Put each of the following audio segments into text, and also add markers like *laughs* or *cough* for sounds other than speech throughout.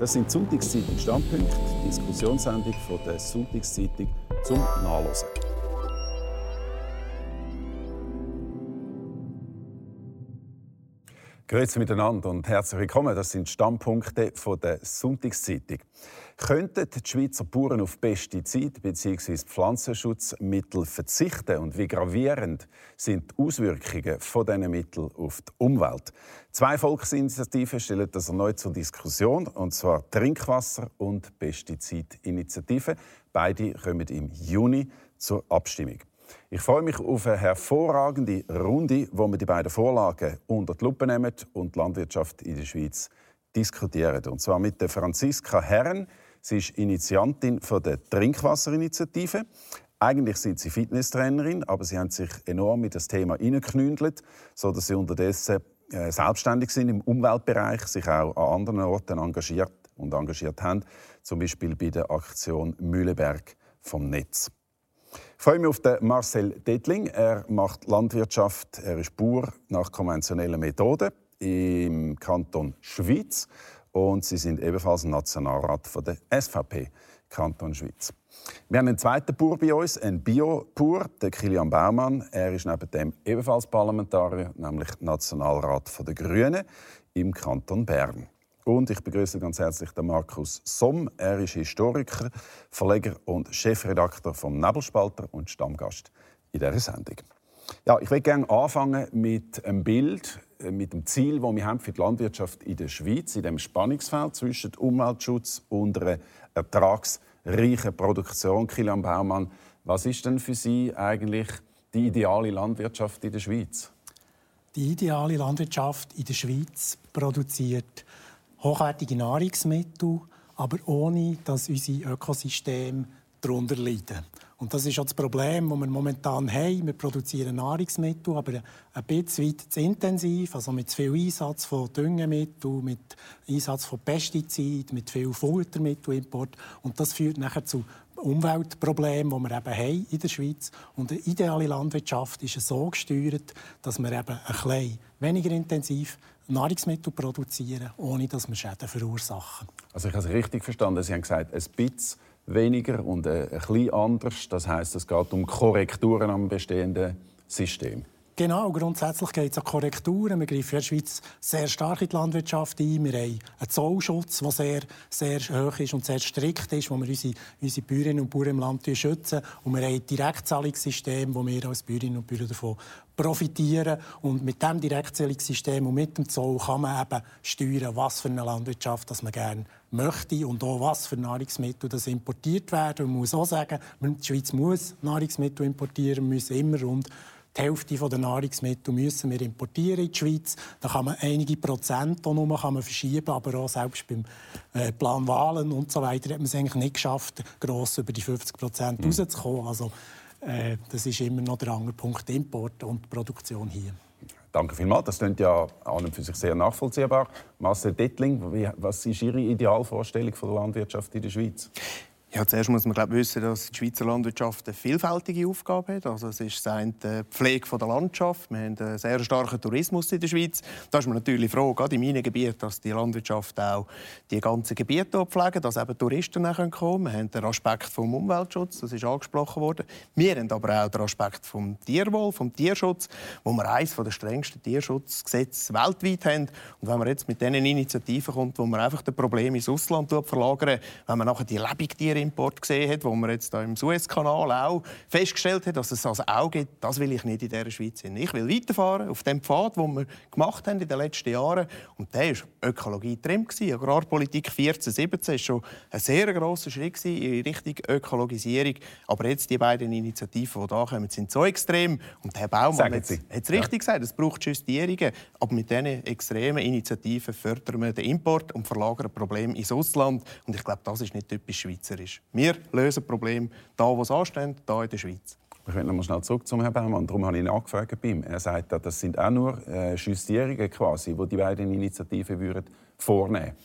Das sind Sonntagszeitung Standpunkte, Diskussionssendung von der Sonntagszeitung zum Nachlesen. Grüezi miteinander und herzlich willkommen. Das sind Standpunkte von der Sonntagszeitung. Könnten die Schweizer Bauern auf Pestizide bzw. Pflanzenschutzmittel verzichten und wie gravierend sind die Auswirkungen von diesen Mitteln auf die Umwelt? Zwei Volksinitiativen stellen das erneut zur Diskussion, und zwar Trinkwasser- und Pestizidinitiative. Beide kommen im Juni zur Abstimmung. Ich freue mich auf eine hervorragende Runde, wo wir die beiden Vorlagen unter die Lupe nehmen und Landwirtschaft in der Schweiz diskutieren. Und zwar mit der Franziska Herren. Sie ist Initiantin der Trinkwasserinitiative. Eigentlich sind sie Fitnesstrainerin, aber sie haben sich enorm in das Thema hineingeknündelt, sodass sie unterdessen äh, selbstständig sind im Umweltbereich, sich auch an anderen Orten engagiert und engagiert haben, zum Beispiel bei der Aktion Mühleberg vom Netz. Ich freue mich auf den Marcel Detling. Er macht Landwirtschaft, er ist Bauer nach konventionellen Methoden im Kanton Schweiz und Sie sind ebenfalls Nationalrat von der SVP Kanton Schweiz. Wir haben einen zweiten Bauer bei uns, einen Bio-Bauer, den Kilian Baumann. Er ist neben dem ebenfalls Parlamentarier, nämlich Nationalrat der Grünen im Kanton Bern. Und ich begrüße ganz herzlich den Markus Somm. Er ist Historiker, Verleger und Chefredakteur vom Nebelspalter und Stammgast in dieser Sendung. Ja, ich würde gerne anfangen mit einem Bild, äh, mit dem Ziel, das wir haben für die Landwirtschaft in der Schweiz, in dem Spannungsfeld zwischen Umweltschutz und einer ertragsreichen Produktion. Kilian Baumann, was ist denn für Sie eigentlich die ideale Landwirtschaft in der Schweiz? Die ideale Landwirtschaft in der Schweiz produziert hochwertige Nahrungsmittel, aber ohne dass unsere Ökosysteme darunter leiden. Und das ist auch das Problem, das wir momentan haben. Wir produzieren Nahrungsmittel, aber ein bisschen weit zu intensiv, also mit zu viel Einsatz von Düngemitteln, mit Einsatz von Pestiziden, mit viel Futtermittelimport. Und das führt nachher zu Umweltproblemen, die wir eben haben in der Schweiz. Und eine ideale Landwirtschaft ist so gesteuert, dass wir eben ein bisschen weniger intensiv Nahrungsmittel produzieren, ohne dass wir Schäden verursachen. Also ich habe es richtig verstanden. Sie haben gesagt, ein bisschen weniger und ein bisschen anders. Das heißt, es geht um Korrekturen am bestehenden System. Genau, grundsätzlich geht es um Korrekturen. Wir greifen in der Schweiz sehr stark in die Landwirtschaft ein. Wir haben einen Zollschutz, der sehr, sehr hoch ist und sehr strikt ist, wo wir unsere, unsere Bäuerinnen und Bauern im Land schützen. Und wir haben ein Direktzahlungssystem, wo wir als Bäuerinnen und Bauern davon profitieren. Und mit diesem Direktzahlungssystem und mit dem Zoll kann man eben steuern, was für eine Landwirtschaft das man gerne möchte und auch was für Nahrungsmittel das importiert werden. Man muss auch sagen, die Schweiz muss Nahrungsmittel importieren, wir müssen immer rund die Hälfte der Nahrungsmittel müssen wir importieren in die Schweiz. Da kann man einige Prozent auch nur kann man verschieben, aber auch selbst beim äh, Plan Wahlen und so weiter hat man es eigentlich nicht geschafft, gross über die 50 Prozent mhm. rauszukommen. Also, äh, das ist immer noch der andere Punkt, Import und Produktion hier. Danke vielmals. Das klingt ja an und für sich sehr nachvollziehbar. Marcel Dettling, was ist Ihre Idealvorstellung von der Landwirtschaft in der Schweiz? Ja, zuerst muss man glaub, wissen, dass die Schweizer Landwirtschaft eine vielfältige Aufgabe hat. Also es ist die Pflege der Landschaft. Wir haben einen sehr starken Tourismus in der Schweiz. Da ist man natürlich froh, gerade in meinen Gebieten, dass die Landwirtschaft auch die ganzen Gebiete pflegt, dass eben Touristen kommen können. Wir haben den Aspekt vom Umweltschutz, das ist angesprochen worden. Wir haben aber auch den Aspekt vom Tierwohl, vom Tierschutz, wo wir eines der strengsten Tierschutzgesetze weltweit haben. Und wenn man jetzt mit diesen Initiativen kommt, wo man einfach das Problem ins Ausland verlagern, wenn man nachher die Lebendtiere Import gesehen hat, wo man jetzt da im Suezkanal auch festgestellt hat, dass es also auch gibt, das will ich nicht in dieser Schweiz hin. Ich will weiterfahren auf dem Pfad, den wir gemacht haben in den letzten Jahren. Und der war Ökologie drin. Agrarpolitik 14, 17 war schon ein sehr grosser Schritt in Richtung Ökologisierung. Aber jetzt die beiden Initiativen, die hier kommen, sind so extrem. Und Herr Baumann hat es richtig ja. gesagt, es braucht Justierungen. Aber mit diesen extremen Initiativen fördern wir den Import und verlagern Probleme ins Ausland. Und ich glaube, das ist nicht typisch schweizerisch ist. Wir lösen Probleme da, wo es ansteht, hier in der Schweiz. Ich will noch mal schnell zurück zum Herrn Baumann. Darum habe ich ihn angefragt bei ihm. Er sagt, das sind auch nur äh, Justierungen quasi, die die beiden Initiativen würden vornehmen würden.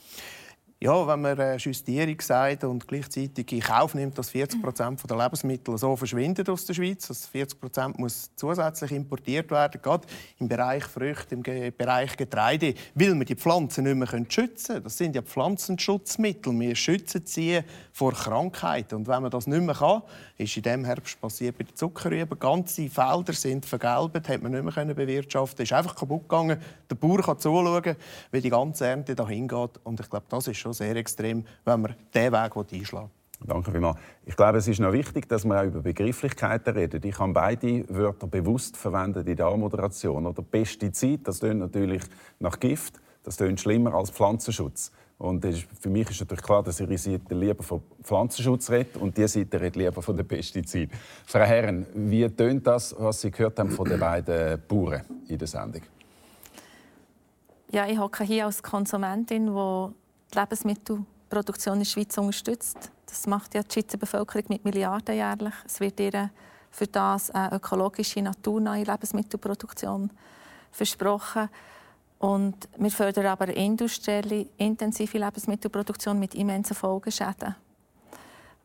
Ja, wenn man eine Justierung sagt und gleichzeitig in Kauf nimmt, dass 40 Prozent der Lebensmittel so verschwinden aus der Schweiz, dass 40 Prozent zusätzlich importiert werden, gerade im Bereich Früchte, im Bereich Getreide, weil wir die Pflanzen nicht mehr schützen können. Das sind ja Pflanzenschutzmittel. Wir schützen sie vor Krankheiten. Und wenn man das nicht mehr kann, ist in diesem Herbst passiert bei den Zuckerrüben. Ganze Felder sind vergelbt, hat man nicht mehr bewirtschaften. Ist einfach kaputt gegangen. Der Bauer kann zuschauen, wie die ganze Ernte dahin geht. Und ich glaube, das ist schon sehr extrem, wenn man diesen Weg einschlagen Danke vielmals. Ich glaube, es ist noch wichtig, dass wir auch über Begrifflichkeiten reden. Ich habe beide Wörter bewusst verwendet in der Anmoderation. Oder Pestizid, das klingt natürlich nach Gift, das klingt schlimmer als Pflanzenschutz. Und für mich ist natürlich klar, dass ihre Seite lieber von Pflanzenschutz redet und die Seite redet lieber von den Pestiziden. Frau Herren, wie tönt das, was Sie gehört haben von den beiden Bauern in der Sendung? Ja, ich hocke hier als Konsumentin, die die Lebensmittelproduktion in der Schweiz unterstützt. Das macht ja die Schweizer Bevölkerung mit Milliarden jährlich. Es wird ihr für das eine ökologische, naturnahe Lebensmittelproduktion versprochen. Und wir fördern aber eine industrielle, intensive Lebensmittelproduktion mit immensen Folgeschäden,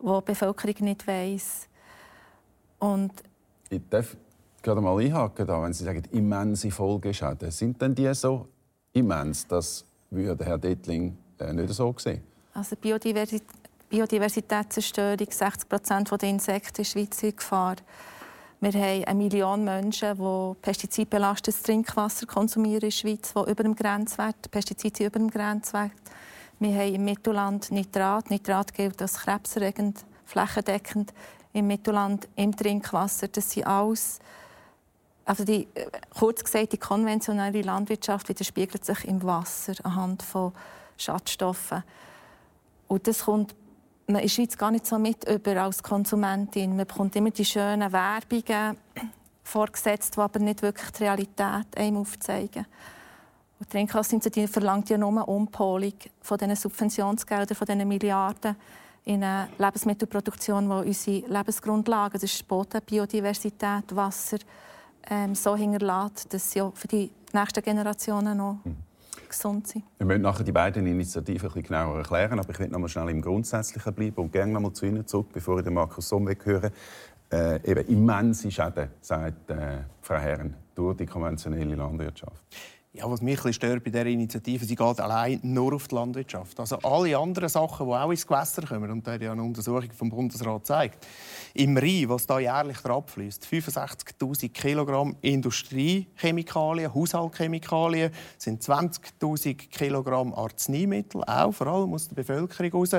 die die Bevölkerung nicht weiss. Und ich darf gerade mal einhaken, da, wenn Sie sagen, immense Folgeschäden. Sind denn die so immens? Das würde Herr Dettling nicht so sehen. Also Biodiversität, Biodiversitätszerstörung, 60 Prozent der Insekten in der Schweiz in Gefahr. Wir haben eine Million Menschen, die pestizidbelastetes Trinkwasser konsumieren in der Schweiz, die über dem Grenzwert, Pestizide über dem Grenzwert. Wir haben im Mittelland Nitrat. Nitrat gilt als krebserregend, flächendeckend im Mittelland im Trinkwasser. Das sind alles also die, äh, kurz gesagt, die konventionelle Landwirtschaft widerspiegelt sich im Wasser anhand von Schadstoffen. Und das kommt man der Schweiz gar nicht so mit über als Konsumentin. Man bekommt immer die schönen Werbungen *clears throat* vorgesetzt, die aber nicht wirklich die Realität einem aufzeigen. Und die Trinkwasser verlangt ja nur eine Umpolung von diesen Subventionsgeldern, von diesen Milliarden in eine Lebensmittelproduktion, die unsere Lebensgrundlagen, das ist Boden, Biodiversität, Wasser, ähm, so hinterlässt, dass sie auch für die nächsten Generationen noch mhm. Gesund sind. Wir müssen nachher die beiden Initiativen ein bisschen genauer erklären, aber ich will noch mal schnell im Grundsätzlichen bleiben und gerne noch mal zu Ihnen zurück, bevor ich den Markus Somweg höre. Äh, eben immense Schäden, sagt äh, Frau Herren, durch die konventionelle Landwirtschaft. Ja, was mich ein stört bei dieser Initiative, sie geht allein nur auf die Landwirtschaft. Also alle anderen Sachen, die auch ins Gewässer kommen, und da hat ja eine Untersuchung vom Bundesrat gezeigt, im Rhein, was da jährlich abfließt, 65.000 Kilogramm Industriechemikalien, Haushaltschemikalien, sind 20.000 Kilogramm Arzneimittel, auch vor allem aus der Bevölkerung raus,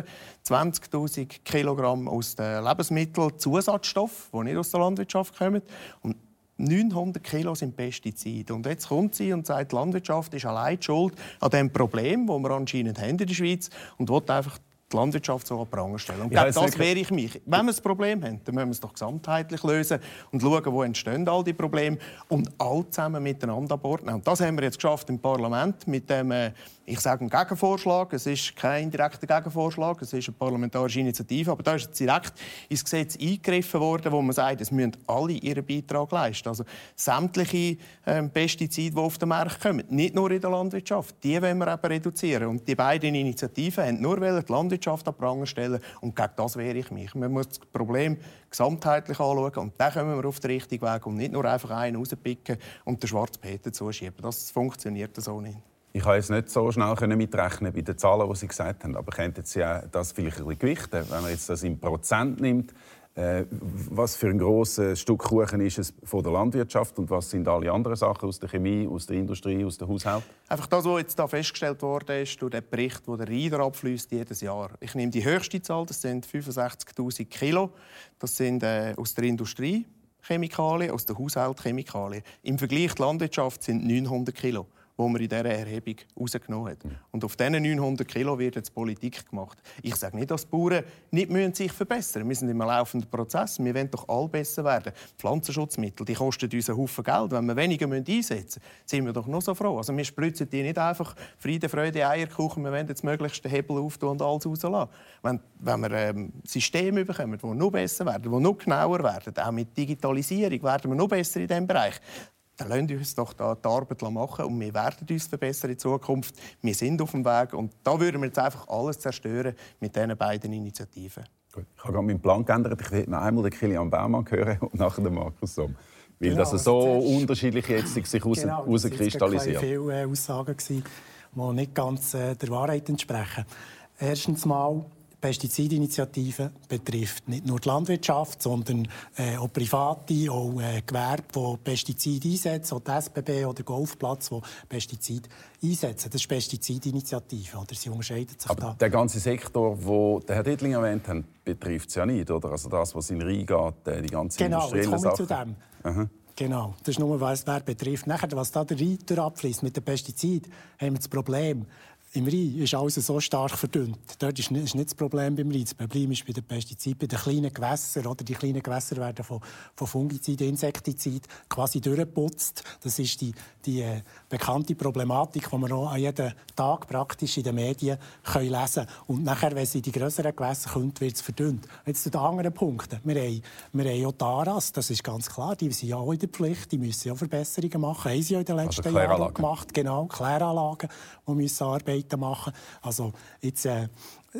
20.000 Kilogramm aus den Lebensmitteln, Zusatzstoffe, die nicht aus der Landwirtschaft kommen. Und 900 Kilo sind Pestizide. Und jetzt kommt sie und sagt, die Landwirtschaft ist allein schuld an dem Problem, das wir anscheinend haben in der Schweiz und will einfach die Landwirtschaft so an Pranger stellen. Und ja, das wäre ich mich. Wenn wir ein Problem haben, dann müssen wir es doch gesamtheitlich lösen und schauen, wo entstehen all die Probleme und alle zusammen miteinander an Bord nehmen. Und das haben wir jetzt geschafft im Parlament mit dem äh, ich sage einen Gegenvorschlag. Es ist kein direkter Gegenvorschlag, es ist eine parlamentarische Initiative, aber da ist direkt ins Gesetz eingegriffen worden, wo man sagt, es müssen alle ihren Beitrag leisten. Also sämtliche ähm, Pestizide, die auf den Markt kommen, nicht nur in der Landwirtschaft, die wollen wir eben reduzieren. Und die beiden Initiativen haben nur die Landwirtschaft an Pranger stellen und gegen das wehre ich mich. Man muss das Problem gesamtheitlich anschauen und dann kommen wir auf den richtigen Weg und nicht nur einfach einen rauspicken und den schwarzen Peter zuschieben. Das funktioniert so nicht. Ich konnte jetzt nicht so schnell mitrechnen bei den Zahlen, die Sie gesagt haben. Aber könnten Sie das vielleicht ein bisschen gewichten? Wenn man jetzt das in Prozent nimmt, äh, was für ein grosses Stück Kuchen ist es von der Landwirtschaft und was sind alle anderen Sachen aus der Chemie, aus der Industrie, aus dem Haushalt? Einfach das, was jetzt da festgestellt wurde, ist durch den Bericht, wo der Reiter abfließt jedes Jahr. Ich nehme die höchste Zahl, das sind 65.000 Kilo. Das sind äh, aus der Industrie Chemikalien, aus der Haushaltschemikalien. Im Vergleich zur Landwirtschaft sind 900 Kilo die man in dieser Erhebung rausgenommen hat. Und auf diesen 900 Kilo wird jetzt Politik gemacht. Ich sage nicht, dass die Bauern nicht müssen sich verbessern müssen. Wir sind im laufenden Prozess. Wir wollen doch alle besser werden. Pflanzenschutzmittel die kosten uns einen Haufen Geld. Wenn wir weniger einsetzen müssen, sind wir doch noch so froh. Also wir spritzen die nicht einfach Friede, Freude, Eierkuchen. Wir wollen jetzt möglichst den Hebel auftun und alles rauslassen. Wenn, wenn wir ähm, Systeme bekommen, die noch besser werden, die noch genauer werden, auch mit Digitalisierung werden wir noch besser in diesem Bereich dann lasst uns doch da die Arbeit machen und wir werden uns verbessern in Zukunft. Wir sind auf dem Weg und da würden wir jetzt einfach alles zerstören mit diesen beiden Initiativen. Gut. Ich habe gerade meinen Plan geändert. Ich will noch einmal den Kilian Baumann hören und nachher den Markus Somm. Weil genau, das so unterschiedlich jetzt sich *laughs* herauskristallisiert. Genau, das waren viele äh, Aussagen, die nicht ganz äh, der Wahrheit entsprechen. Erstens mal, Pestizidinitiative betrifft nicht nur die Landwirtschaft, sondern äh, auch Private, auch äh, Gewerbe, die Pestizide einsetzen, auch die SBB oder Golfplatz, die Pestizide einsetzen. Das ist Pestizidinitiative, oder? Sie unterscheidet sich Aber da. der ganze Sektor, den Herr Dittling erwähnt hat, betrifft es ja nicht, oder? Also das, was in Rhein geht, äh, die ganze genau, industrielle Sachen. Genau, zu dem. Aha. Genau, das ist nur, was wer betrifft. Nachher, was da der Reiter abfließt mit den Pestiziden, haben wir das Problem, im Rhein ist alles so stark verdünnt. Dort ist nicht, das Problem beim Rhein. Das Problem ist bei den Pestiziden, bei den kleinen Gewässern. Oder? Die kleinen Gewässer werden von, von Fungizid, Insektizid quasi durchgeputzt. Das ist die, die äh, bekannte Problematik, die wir auch an jedem Tag praktisch in den Medien können lesen können. Und nachher, wenn sie in die größeren Gewässer kommt, wird es verdünnt. Jetzt zu den anderen Punkten. Wir haben, wir haben auch die ARAS, das ist ganz klar. Die sind ja auch in der Pflicht, die müssen ja Verbesserungen machen. Haben sie ja in den letzten also Jahren gemacht. Genau, Kläranlagen, die müssen arbeiten weitermachen. Also jetzt äh,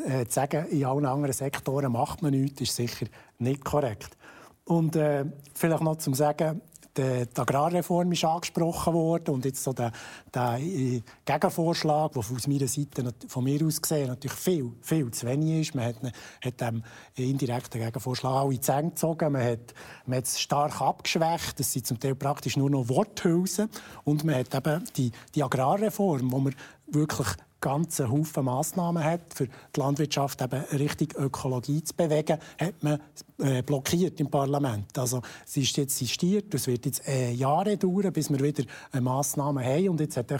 äh, zu sagen, in allen anderen Sektoren macht man nichts, ist sicher nicht korrekt. Und äh, vielleicht noch zum Sagen, die, Agrarreform ist angesprochen worden und jetzt so der, der äh, Gegenvorschlag, der aus meiner Seite, von mir aus gesehen, natürlich viel, viel zu wenig ist. Man hat, hat dem indirekten Gegenvorschlag alle Zähne gezogen, man hat, man hat es stark abgeschwächt, es sind zum Teil praktisch nur noch Worthülsen und man hat eben die, die Agrarreform, wo man wirklich ganzen Haufen Massnahmen hat, für die Landwirtschaft eben Richtung Ökologie zu bewegen, hat man äh, blockiert im Parlament. Also es ist jetzt sistiert, es wird jetzt äh, Jahre dauern, bis wir wieder eine Massnahmen haben und jetzt hat die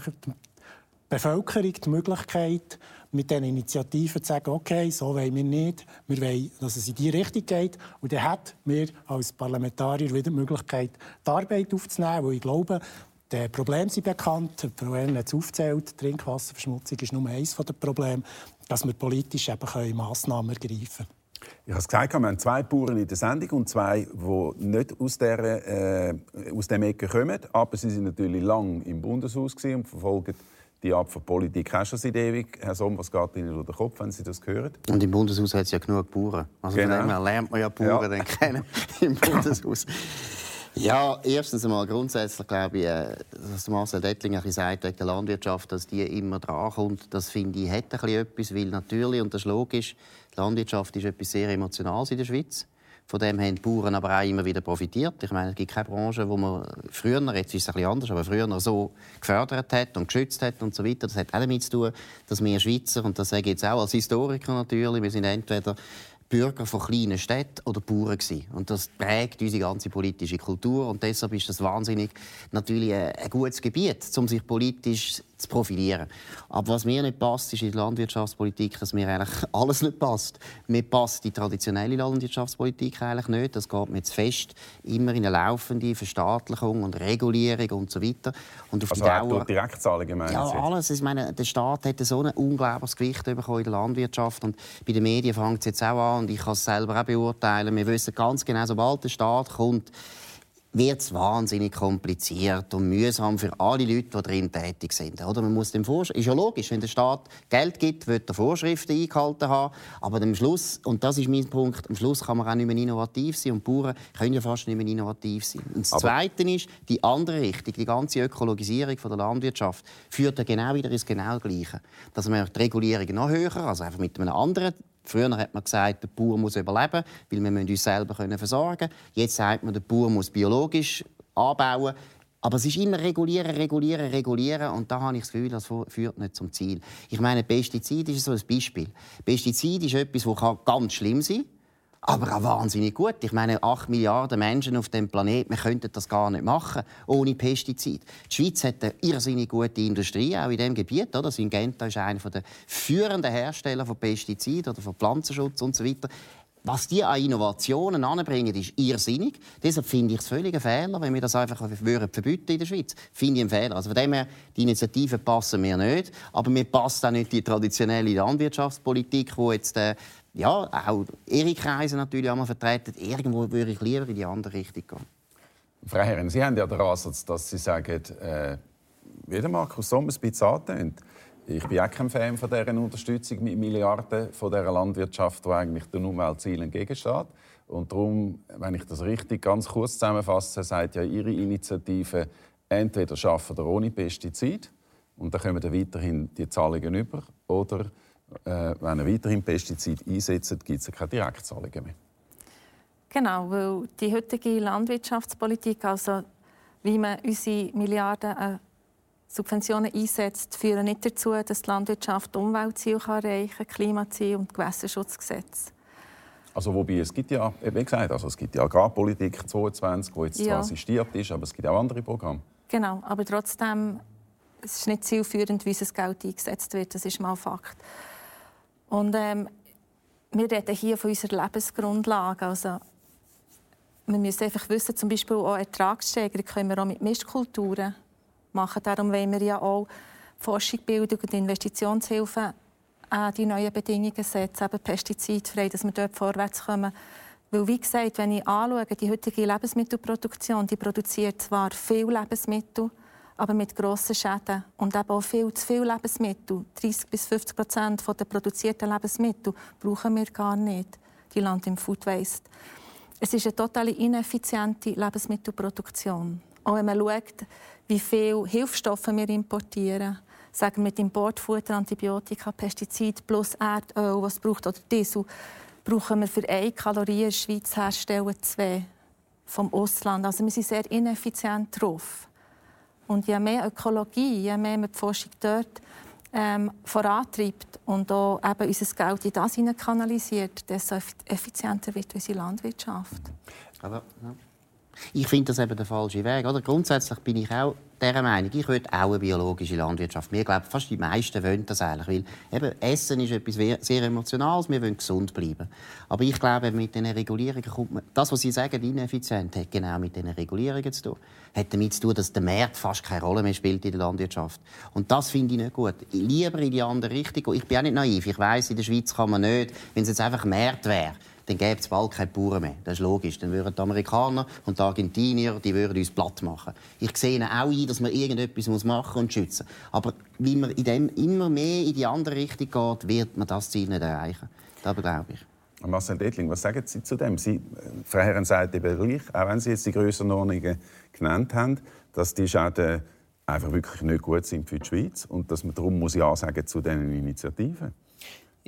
Bevölkerung die Möglichkeit, mit diesen Initiativen zu sagen, okay, so wollen wir nicht, wir wollen, dass es in diese Richtung geht. Und dann hat wir als Parlamentarier wieder die Möglichkeit, die Arbeit aufzunehmen, weil ich glaube, die Probleme sind bekannt. Frau Ern hat es aufgezählt. Trinkwasserverschmutzung ist nur eines der Probleme, dass wir politisch eben Massnahmen ergreifen können. Ich habe es gesagt, wir haben zwei Bauern in der Sendung und zwei, die nicht aus, der, äh, aus dem Ecke kommen. Aber sie sind natürlich lang im Bundeshaus und verfolgen die Art von Politik auch schon seit ewig. Herr Somm, was geht Ihnen durch den Kopf, wenn Sie das hören? Und im Bundeshaus hat es ja genug Bauern. Also genau. von dem her lernt man ja Bauern ja. kennen im Bundeshaus. *laughs* Ja, erstens einmal grundsätzlich glaube ich, äh, dass Marcel Dettlinger sagt wegen der Landwirtschaft, dass die immer drankommt, das finde ich, hat ein etwas, weil natürlich, und das ist logisch, die Landwirtschaft ist etwas sehr Emotionales in der Schweiz. Von dem haben die Bauern aber auch immer wieder profitiert. Ich meine, es gibt keine Branche, wo man früher, jetzt ist es ein bisschen anders, aber früher so gefördert hat und geschützt hat und so weiter. Das hat auch damit zu tun, dass wir Schweizer, und das sage ich jetzt auch als Historiker natürlich, wir sind entweder Bürger von kleinen Städten oder Bauern gewesen. Und das prägt unsere ganze politische Kultur und deshalb ist das wahnsinnig natürlich ein gutes Gebiet, um sich politisch zu profilieren. Aber was mir nicht passt, ist in der Landwirtschaftspolitik, dass mir eigentlich *laughs* alles nicht passt. Mir passt die traditionelle Landwirtschaftspolitik eigentlich nicht. Das geht mir zu fest. Immer in eine laufende Verstaatlichung und Regulierung und so weiter. Und auf also die Dauer... Direktzahlungen meinen Ja, alles. Ich meine, der Staat hat so ein unglaubliches Gewicht bekommen in der Landwirtschaft und bei den Medien fängt es jetzt auch an und ich kann es selber auch beurteilen. Wir wissen ganz genau, sobald der Staat kommt, wird es wahnsinnig kompliziert und mühsam für alle Leute, die darin tätig sind. Oder? Man muss dem Vorsch ist ja logisch, wenn der Staat Geld gibt, wird er Vorschriften eingehalten haben. Aber am Schluss, und das ist mein Punkt, am Schluss kann man auch nicht mehr innovativ sein und die Bauern können ja fast nicht mehr innovativ sein. Und das Aber Zweite ist, die andere Richtung, die ganze Ökologisierung von der Landwirtschaft, führt ja genau wieder ins genau Gleiche. Dass man die Regulierung noch höher, also einfach mit einem anderen Früher hat man gesagt, der Bauer muss überleben, weil wir uns selber versorgen können. Jetzt sagt man, der Bauer muss biologisch anbauen. Aber es ist immer regulieren, regulieren, regulieren. Und da habe ich das Gefühl, das führt nicht zum Ziel. Ich meine, Pestizid ist so ein Beispiel. Pestizid ist etwas, das ganz schlimm sein kann aber auch wahnsinnig gut. Ich meine, 8 Milliarden Menschen auf dem Planeten, wir könnten das gar nicht machen ohne Pestizid. Die Schweiz hat eine irrsinnig gute Industrie, auch in diesem Gebiet. Oder? Syngenta ist einer der führenden Hersteller von Pestiziden oder von Pflanzenschutz weiter. Was die an Innovationen anbringen, ist irrsinnig. Deshalb finde ich es völlig ein Fehler, wenn wir das einfach verbieten in der Schweiz. Finde ich einen Fehler. Also von dem her, die Initiativen passen mir nicht. Aber mir passt auch nicht die traditionelle Landwirtschaftspolitik, wo jetzt äh, ja, auch ihre Kreise natürlich einmal vertreten. Irgendwo würde ich lieber in die andere Richtung gehen. Frau Herren, Sie haben ja den Ansatz, dass Sie sagen, äh, wie der Markus Sommers bisschen antönt, ich bin auch kein Fan von dieser Unterstützung mit Milliarden von dieser Landwirtschaft, die eigentlich den Umweltzielen entgegensteht. Und darum, wenn ich das richtig ganz kurz zusammenfasse, sagt ja Ihre Initiative, entweder schaffen oder ohne Pestizid und dann kommen dann weiterhin die Zahlungen über, oder äh, wenn er weiterhin Pestizid einsetzt, gibt es keine Direktzahlungen mehr. Genau, weil die heutige Landwirtschaftspolitik, also wie man unsere Milliarden äh, Subventionen einsetzt, führen nicht dazu, dass die Landwirtschaft Umweltziele erreichen kann, Klimaziele und Gewässerschutzgesetz. Also wobei, es gibt ja, wie gesagt, also es gibt ja Agrarpolitik 22, die jetzt ja. zwar assistiert ist, aber es gibt auch andere Programme. Genau, aber trotzdem es ist nicht zielführend, wie das Geld eingesetzt wird. Das ist mal Fakt. Und ähm, wir reden hier von unserer Lebensgrundlage. Also, wir müssen einfach wissen, zum Beispiel auch Ertragssteigerung können wir auch mit Mischkulturen machen. Darum wollen wir ja auch Forschung, Bildung und Investitionshilfe an die neuen Bedingungen setzen, eben pestizidfrei, dass wir dort vorwärts kommen. Weil, wie gesagt, wenn ich anschaue, die heutige Lebensmittelproduktion, die produziert zwar viel Lebensmittel, aber mit grossen Schäden und eben auch viel zu viel Lebensmittel. 30 bis 50 Prozent der produzierten Lebensmittel brauchen wir gar nicht. Die landen im Food Waste. Es ist eine total ineffiziente Lebensmittelproduktion. Auch wenn man schaut, wie viele Hilfsstoffe wir importieren, sagen wir mit Importfutter, Antibiotika, Pestizide plus Erdöl, was braucht oder Diesel, brauchen wir für eine Kalorie in der Schweiz herstellen zwei vom Ausland. Also wir sind sehr ineffizient drauf. Und je mehr Ökologie, je mehr man die Forschung dort ähm, vorantreibt und auch eben unser Geld in das kanalisiert, desto effizienter wird unsere Landwirtschaft. Aber, ja. Ich finde das eben der falsche Weg. Oder? Grundsätzlich bin ich auch dieser Meinung. Ich will auch eine biologische Landwirtschaft. Wir glauben, fast die meisten wollen das eigentlich. Weil eben, Essen ist etwas sehr Emotionales. Wir wollen gesund bleiben. Aber ich glaube, mit diesen Regulierungen kommt man... Das, was Sie sagen, ineffizient, hat genau mit diesen Regulierungen zu tun. Hat damit zu tun, dass der Markt fast keine Rolle mehr spielt in der Landwirtschaft. Und das finde ich nicht gut. Lieber in die andere Richtung. Ich bin auch nicht naiv. Ich weiß, in der Schweiz kann man nicht, wenn es jetzt einfach Markt wäre, dann gäbe es bald keine Bauern mehr. Das ist logisch. Dann würden die Amerikaner und die Argentinier die würden uns platt machen. Ich sehe auch ein, dass man irgendetwas machen und schützen muss. Aber wie man in dem immer mehr in die andere Richtung geht, wird man das Ziel nicht erreichen. Das glaube ich. Marcel Detling, was sagen Sie zu dem? Sie, Frau Herren sagt eben gleich, auch wenn Sie jetzt die Grössenordnungen genannt haben, dass die Schäden einfach wirklich nicht gut sind für die Schweiz und dass man darum muss ja sagen zu diesen Initiativen.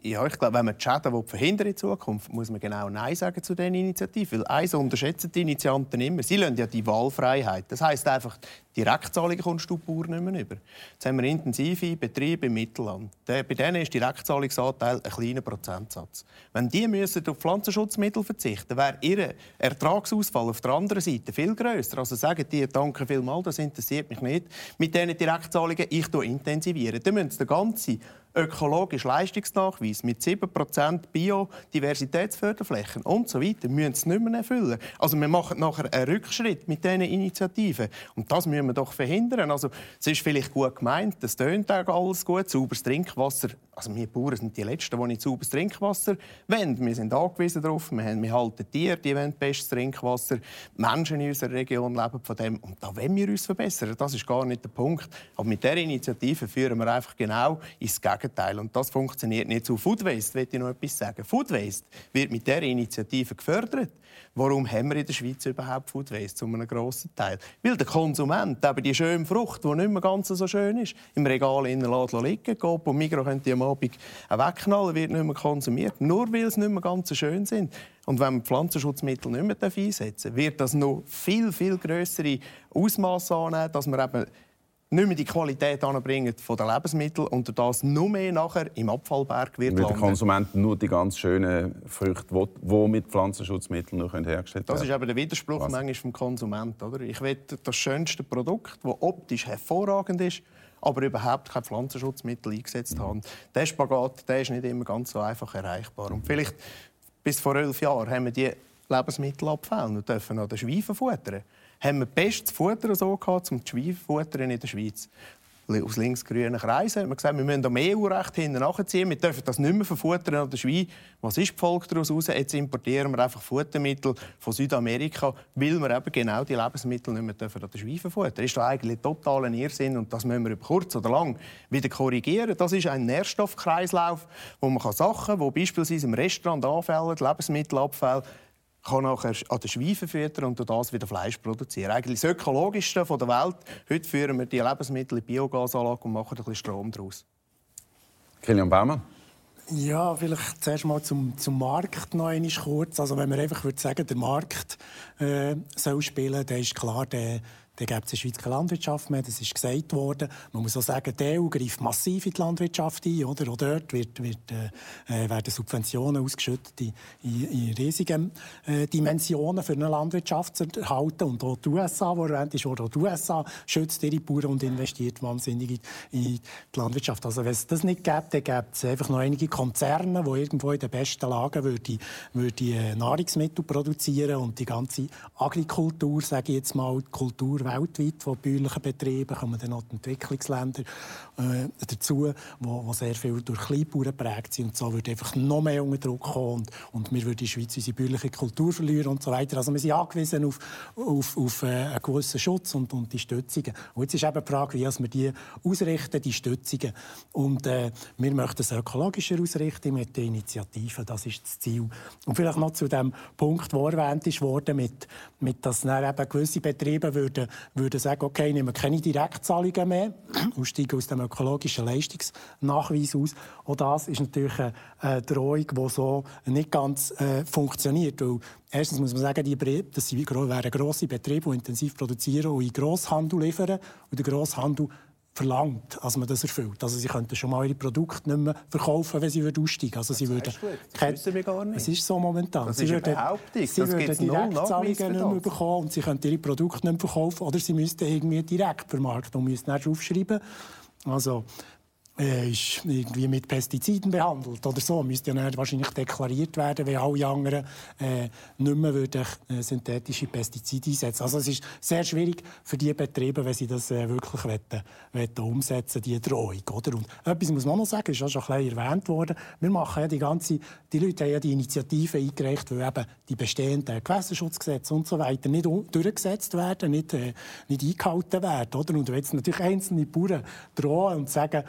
Ja, ich glaube, wenn man die Schäden verhindern in Zukunft, muss man genau Nein sagen zu diesen Initiativen. Weil eins unterschätzen die Initianten immer. Sie lassen ja die Wahlfreiheit. Das heisst einfach, Direktzahlungen kommst du Bauern nicht mehr über. Jetzt haben wir intensive Betriebe im Mittelland. Bei denen ist Direktzahlungsanteil ein kleiner Prozentsatz. Wenn die müssen auf Pflanzenschutzmittel verzichten wäre ihr Ertragsausfall auf der anderen Seite viel grösser. Also sagen die, danke vielmals, das interessiert mich nicht. Mit diesen Direktzahlungen, ich intensivieren. Dann müssen sie den ganzen ökologischen Leistungsnachweis mit 7% Biodiversitätsförderflächen und so weiter müssen sie nicht mehr erfüllen. Also wir machen nachher einen Rückschritt mit diesen Initiativen. Und das müssen wir doch verhindern. Also es ist vielleicht gut gemeint, das tönt auch alles gut, sauberes Trinkwasser. Also wir Bauern sind die Letzten, die nicht sauberes Trinkwasser wollen. Wir sind angewiesen darauf, wir, haben, wir halten Tiere, die wollen bestes Trinkwasser. Die Menschen in unserer Region leben von dem. Und da wollen wir uns verbessern. Das ist gar nicht der Punkt. Aber mit dieser Initiative führen wir einfach genau ins Gegenteil. Gegenteil. Und das funktioniert nicht so. Food Waste, will ich noch etwas sagen. Food Waste wird mit dieser Initiative gefördert. Warum haben wir in der Schweiz überhaupt Food Waste zu einem grossen Teil? Weil der Konsument eben die schöne Frucht, die nicht mehr ganz so schön ist, im Regal innen liegen geht und Migros könnte am Abend wegknallen, wird nicht mehr konsumiert, nur weil sie nicht mehr ganz so schön sind. Und wenn man Pflanzenschutzmittel nicht mehr einsetzen darf, wird das noch viel, viel größere Ausmaße annehmen, dass man eben nicht mehr die Qualität anbringen von den Lebensmitteln und das nur mehr nachher im Abfallberg wird Weil der Konsument nur die ganz schönen Früchte die mit Pflanzenschutzmitteln noch hergestellt werden Das ist eben der Widerspruch Was? manchmal vom Konsument. Oder? Ich will das schönste Produkt, das optisch hervorragend ist, aber überhaupt kein Pflanzenschutzmittel eingesetzt mhm. haben. Der Spagat der ist nicht immer ganz so einfach erreichbar. Und vielleicht bis vor elf Jahren haben wir die Lebensmittel abfällen und dürfen an den Schweifen futtern haben wir bestes Futter so gehabt, um die Schweinefutter in der Schweiz. aus linksgrünen Kreisen. Man gesagt, wir müssen am EU-Recht hinten nachziehen. Wir dürfen das nicht mehr verfuttern an der Schwein. Was ist die Folge daraus? Jetzt importieren wir einfach Futtermittel von Südamerika, weil wir eben genau die Lebensmittel nicht mehr dürfen an der Schwein verfuttern. Das ist doch eigentlich totaler Irrsinn und das müssen wir über kurz oder lang wieder korrigieren. Das ist ein Nährstoffkreislauf, wo man Sachen, die beispielsweise im Restaurant anfallen, Lebensmittelabfälle, kann nachher an den Schweifen füttern und durch das wieder Fleisch produzieren. Eigentlich das ökologischste der Welt. Heute führen wir die Lebensmittel in Biogasanlage und machen ein bisschen Strom daraus. Kilian Baumann. Ja, vielleicht zuerst mal zum, zum Markt noch einmal kurz. Also wenn man einfach würde sagen, der Markt äh, soll spielen, dann ist klar, der, dann gibt es in der Schweiz keine Landwirtschaft mehr, das ist gesagt worden. Man muss auch sagen, die EU greift massiv in die Landwirtschaft ein. Oder? Auch dort wird, wird, äh, äh werden Subventionen ausgeschüttet in, in, riesigen äh, Dimensionen für eine Landwirtschaft zu erhalten. Und auch die USA, die erwähnt ist, auch die USA schützt ihre Bauern und investiert wahnsinnig in, die Landwirtschaft. Also wenn es das nicht gibt, dann gibt es einfach noch einige Konzerne, die irgendwo in den besten Lagen würde, würde äh, Nahrungsmittel produzieren und die ganze Agrikultur, sage ich jetzt mal, die Kultur weltweit von bäuerlichen Betrieben, kommen dann noch die Entwicklungsländer äh, dazu, wo, wo, sehr viel durch Kleinbauern geprägt sind. Und so würde einfach noch mehr unter Druck kommen und, und wir würden in der Schweiz unsere bäuerliche Kultur verlieren und so weiter. Also wir sind angewiesen auf, auf, auf äh, einen gewissen Schutz und, und die Stützungen. Und jetzt ist eben die Frage, wie wir die ausrichten, die Stützungen. Und äh, wir möchten es ökologischer ausrichten mit den Initiativen, das ist das Ziel. Und vielleicht noch zu dem Punkt, der erwähnt worden, mit, mit dass dann eben gewisse Betriebe würden würden sagen, okay, nehmen wir keine Direktzahlungen mehr *clears throat* und steigen aus dem ökologischen Leistungsnachweis aus. Auch das ist natürlich eine Drohung, die so nicht ganz äh, funktioniert. Weil erstens muss man sagen, die Betriebe, das wären grosse Betriebe, die intensiv produzieren und in Grosshandel liefern. Und der Grosshandel verlangt, dass man das erfüllt. Also sie könnten schon mal ihre Produkte nicht mehr verkaufen, wenn sie aussteigen würden. Also sie würden das wissen wir gar nicht. Es ist so momentan. Das sie würden, sie das würden Direktzahlungen nicht mehr bekommen und sie könnten ihre Produkte nicht mehr verkaufen oder sie müssten irgendwie direkt vermarkten und müssten dann aufschreiben. Also äh, ist irgendwie mit Pestiziden behandelt oder so. Müsste ja wahrscheinlich deklariert werden, wenn alle anderen äh, nicht mehr würden, äh, synthetische Pestizide einsetzen. Also es ist sehr schwierig für die Betriebe, wenn sie das äh, wirklich wollen, wollen umsetzen, die Drohung. Oder? Und etwas muss man noch sagen, ist auch schon ein bisschen erwähnt worden. Wir machen ja die ganze, die Leute haben ja die Initiative eingereicht, weil eben die bestehenden Gewässerschutzgesetze und so weiter nicht durchgesetzt werden, nicht, äh, nicht eingehalten werden. Oder? Und wenn jetzt natürlich einzelne Bauern drohen und sagen,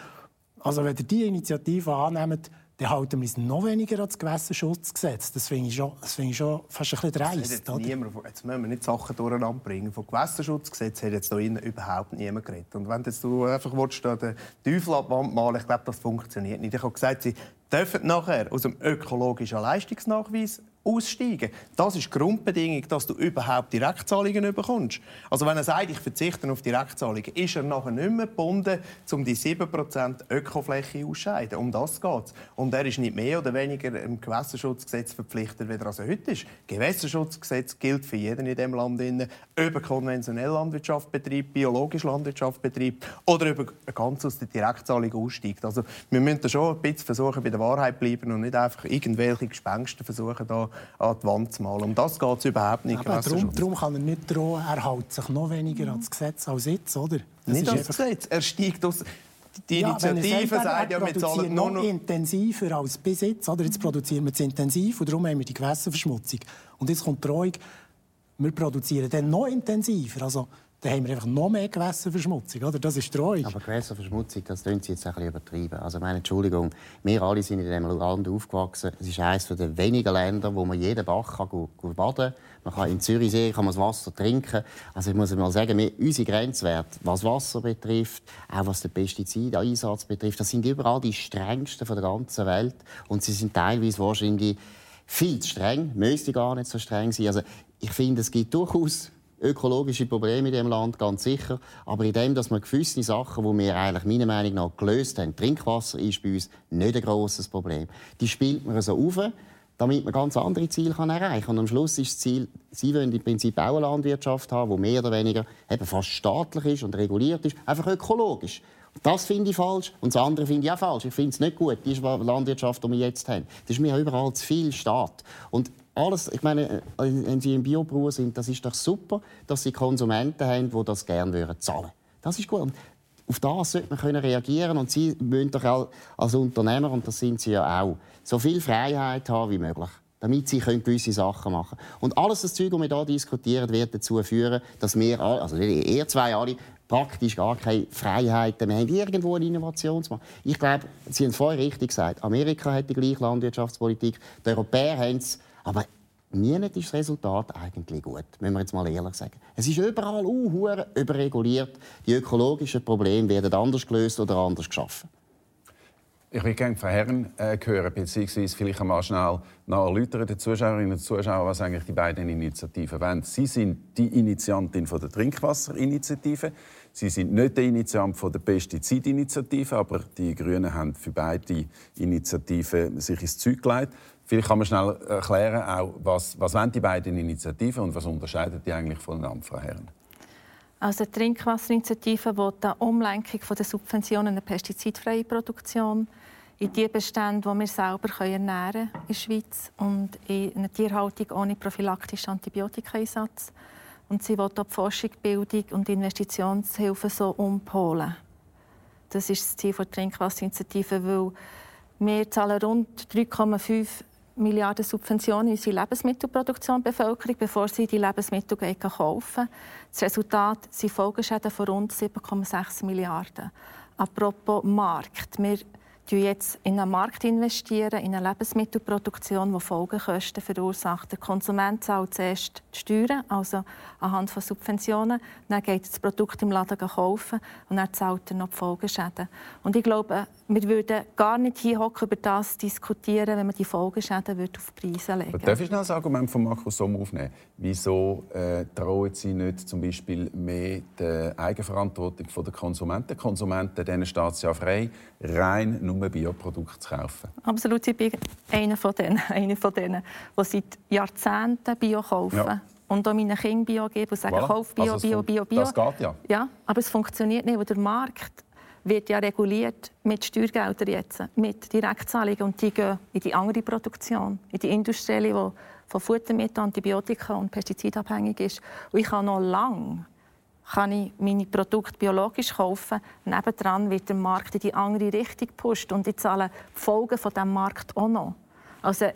also wenn ihr diese Initiative annehmt, dann halten wir uns noch weniger an das Gewässerschutzgesetz. Das finde ich, schon, ich schon fast ein bisschen dreist. Jetzt, niemand, jetzt müssen wir nicht Sachen durcheinander bringen. Vom Gewässerschutzgesetz hat jetzt hier überhaupt niemand geredet. Und wenn jetzt du einfach willst, den Teufel abwand malen ich glaube, das funktioniert nicht. Ich habe gesagt, sie dürfen nachher aus dem ökologischen Leistungsnachweis aussteigen. Das ist die Grundbedingung, dass du überhaupt Direktzahlungen bekommst. Also wenn er sagt, ich verzichte auf Direktzahlungen, ist er nachher nicht mehr gebunden, um die 7% Ökofläche auszuscheiden. Um das geht es. Und er ist nicht mehr oder weniger im Gewässerschutzgesetz verpflichtet, wie er also heute ist. Gewässerschutzgesetz gilt für jeden in diesem Land, ob er konventionelle Landwirtschaft betreibt, biologische Landwirtschaft betreibt oder ob er ganz aus der Direktzahlung aussteigt. Also wir müssen schon ein bisschen versuchen, bei der Wahrheit bleiben und nicht einfach irgendwelche Gespenster versuchen, da an die Wand zu malen. Um das geht es überhaupt nicht. darum, darum kann er nicht drohen, er hält sich noch weniger mhm. an das Gesetz als jetzt, oder? Das nicht an das Gesetz, er steigt aus... Die Initiative ja, sagt ja, wir zahlen noch, noch intensiver als bis jetzt. Oder? Jetzt produzieren wir zu intensiv und darum haben wir die Gewässerverschmutzung. Und jetzt kommt die Drohung, wir produzieren dann noch intensiver. Also, dann haben wir einfach noch mehr Gewässerverschmutzung. Oder? Das ist traurig. Aber Gewässerverschmutzung, das klingt Sie jetzt ein bisschen übertrieben. Also meine Entschuldigung, wir alle sind in diesem Land aufgewachsen. Es ist eines der wenigen Länder, wo man jeden Bach kann baden kann. Man kann in Zürichsee kann man das Wasser trinken. Also ich muss mal sagen, wir, unsere Grenzwerte, was Wasser betrifft, auch was den Pestizideinsatz betrifft, das sind überall die strengsten der ganzen Welt. Und sie sind teilweise wahrscheinlich viel zu streng, müsste gar nicht so streng sein. Also ich finde, es gibt durchaus ökologische Probleme in diesem Land, ganz sicher. Aber in dem, dass wir gewisse Sachen, die wir eigentlich meiner Meinung nach gelöst haben, Trinkwasser ist bei uns nicht ein grosses Problem. Die spielt man so auf, damit man ganz andere Ziele erreichen kann. Und am Schluss ist das Ziel, Sie wollen im Prinzip auch eine Landwirtschaft haben, die mehr oder weniger eben fast staatlich ist und reguliert ist, einfach ökologisch. Das finde ich falsch und das andere finde ich auch falsch. Ich finde es nicht gut, die Landwirtschaft, die wir jetzt haben. Das ist mir überall zu viel Staat. Und alles, ich meine, äh, wenn Sie im Biobauer sind, das ist doch super, dass Sie Konsumenten haben, die das gerne zahlen würden. Das ist gut. Und auf das sollte man können reagieren und Sie müssen doch als Unternehmer, und das sind Sie ja auch, so viel Freiheit haben wie möglich damit sie gewisse Sachen machen können. Und alles das Zeug, das wir hier diskutieren, wird dazu führen, dass wir, also ihr zwei alle, praktisch gar keine Freiheiten mehr haben, irgendwo eine Innovation zu machen. Ich glaube, Sie haben vorher richtig gesagt, Amerika hat die gleiche Landwirtschaftspolitik, die Europäer haben es, aber nie ist das Resultat eigentlich gut, wenn wir jetzt mal ehrlich sagen. Es ist überall uh, überreguliert. Die ökologischen Probleme werden anders gelöst oder anders geschaffen. Ich würde gerne von Herren äh, hören, beziehungsweise vielleicht einmal schnell noch erläutern den Zuschauerinnen und Zuschauern, was eigentlich die beiden Initiativen wollen. Sie sind die Initiantin von der Trinkwasserinitiative. Sie sind nicht der Initiant von der Pestizidinitiative, aber die Grünen haben für beide Initiativen sich ins Zeug gelegt. Vielleicht kann man schnell erklären, auch, was, was die beiden Initiativen und was unterscheidet die eigentlich voneinander, Frau Herren? Also die Trinkwasserinitiative will die Umlenkung der Subventionen in der pestizidfreie Produktion in die Bestände, die wir selber ernähren können in der Schweiz und in einer Tierhaltung ohne prophylaktischen Antibiotika-Einsatz. Und sie will auch die Forschung, Bildung und Investitionshilfe so umpolen. Das ist das Ziel der Trinkwasserinitiative, weil wir zahlen rund 3,5 Milliarden Subventionen in unsere Lebensmittelproduktion Bevölkerung, bevor sie die Lebensmittel kaufen. Das Resultat sind Folgeschäden von rund 7,6 Milliarden. Apropos Markt. Wir investieren jetzt in einen Markt, investieren, in eine Lebensmittelproduktion, die Folgekosten verursacht. Der Konsument zahlt zuerst die Steuern, also anhand von Subventionen. Dann geht das Produkt im Laden kaufen und dann zahlt er noch die Folgeschäden. Und ich glaube, wir würden gar nicht hier hocken über das diskutieren, wenn man die Folgeschäden auf die Preise legen würde. Darf ich noch ein Argument von Markus Sommer aufnehmen? Wieso äh, trauen Sie nicht zum Beispiel mehr der Eigenverantwortung der Konsumenten? Die Konsumenten denen steht es ja frei, rein nur Bioprodukte zu kaufen. Absolut, ich bin einer von denen, *laughs* einer von denen die seit Jahrzehnten Bio kaufen. Ja und auch meinen Kindern Bio geben und sagen, voilà. kauf Bio, also Bio, Bio, Bio. Das geht ja. Ja, aber es funktioniert nicht, weil der Markt wird ja reguliert mit Steuergeldern jetzt, mit Direktzahlungen und die gehen in die andere Produktion, in die industrielle, die von Futtermitteln, Antibiotika und Pestiziden abhängig ist. Und ich kann noch lange kann ich meine Produkte biologisch kaufen. Nebendran wird der Markt in die andere Richtung gepusht und ich zahle die Folgen von diesem Markt auch noch. Also,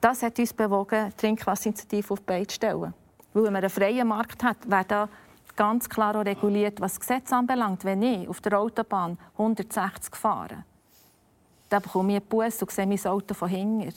das hat uns bewogen, die Trinkwasserinitiative auf die Beine zu stellen. Weil wenn man einen freien Markt hat, wäre da ganz klar auch reguliert, was das Gesetz anbelangt. Wenn ich auf der Autobahn 160 fahre, dann bekomme ich einen Bus und sehe mein Auto von hinten.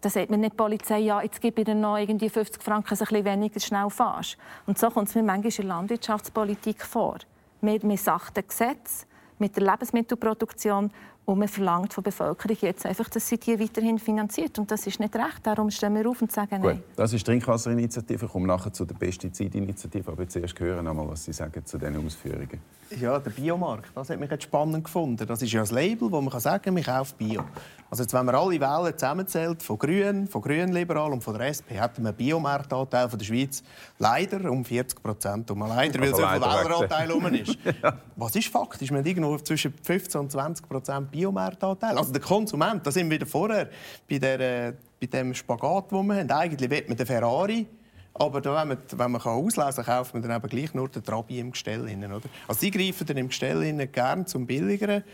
Dann sagt mir nicht die Polizei, ja, jetzt gebe ich dir noch irgendwie 50 Franken, dass du ein weniger schnell fährst. Und so kommt es mir manchmal in der Landwirtschaftspolitik vor. Wir, wir sachten Gesetze mit der Lebensmittelproduktion und man verlangt von der Bevölkerung jetzt einfach, dass sie die weiterhin finanziert. Und das ist nicht recht. Darum stehen wir auf und sagen Nein. Gut, das ist die Trinkwasserinitiative. Ich komme nachher zu der Pestizidinitiative. Aber zuerst hören wir mal, was Sie sagen zu diesen Ausführungen. Ja, der Biomarkt, das hat mich jetzt spannend gefunden. Das ist ja ein Label, wo man kann sagen kann, ich kaufe Bio. Also jetzt, wenn man alle Wähler zusammenzählt, von Grün, von Grünliberal und von der SP, hätten wir einen Biomarktanteil von der Schweiz leider um 40 Prozent. Und leider, weil so viel Wähleranteil rum ist. *laughs* ja. Was ist faktisch? Man hat irgendwo zwischen 15 und 20 Prozent Biomarktanteil. Also der Konsument, da sind wir wieder vorher bei, der, äh, bei dem Spagat, den wir haben. Eigentlich will man den Ferrari aber da, wenn man, wenn man auslesen kann, kauft man dann eben gleich nur den Trabi im Gestell. Hin, oder? Also sie greifen dann im Gestell hin gerne zum Billigeren.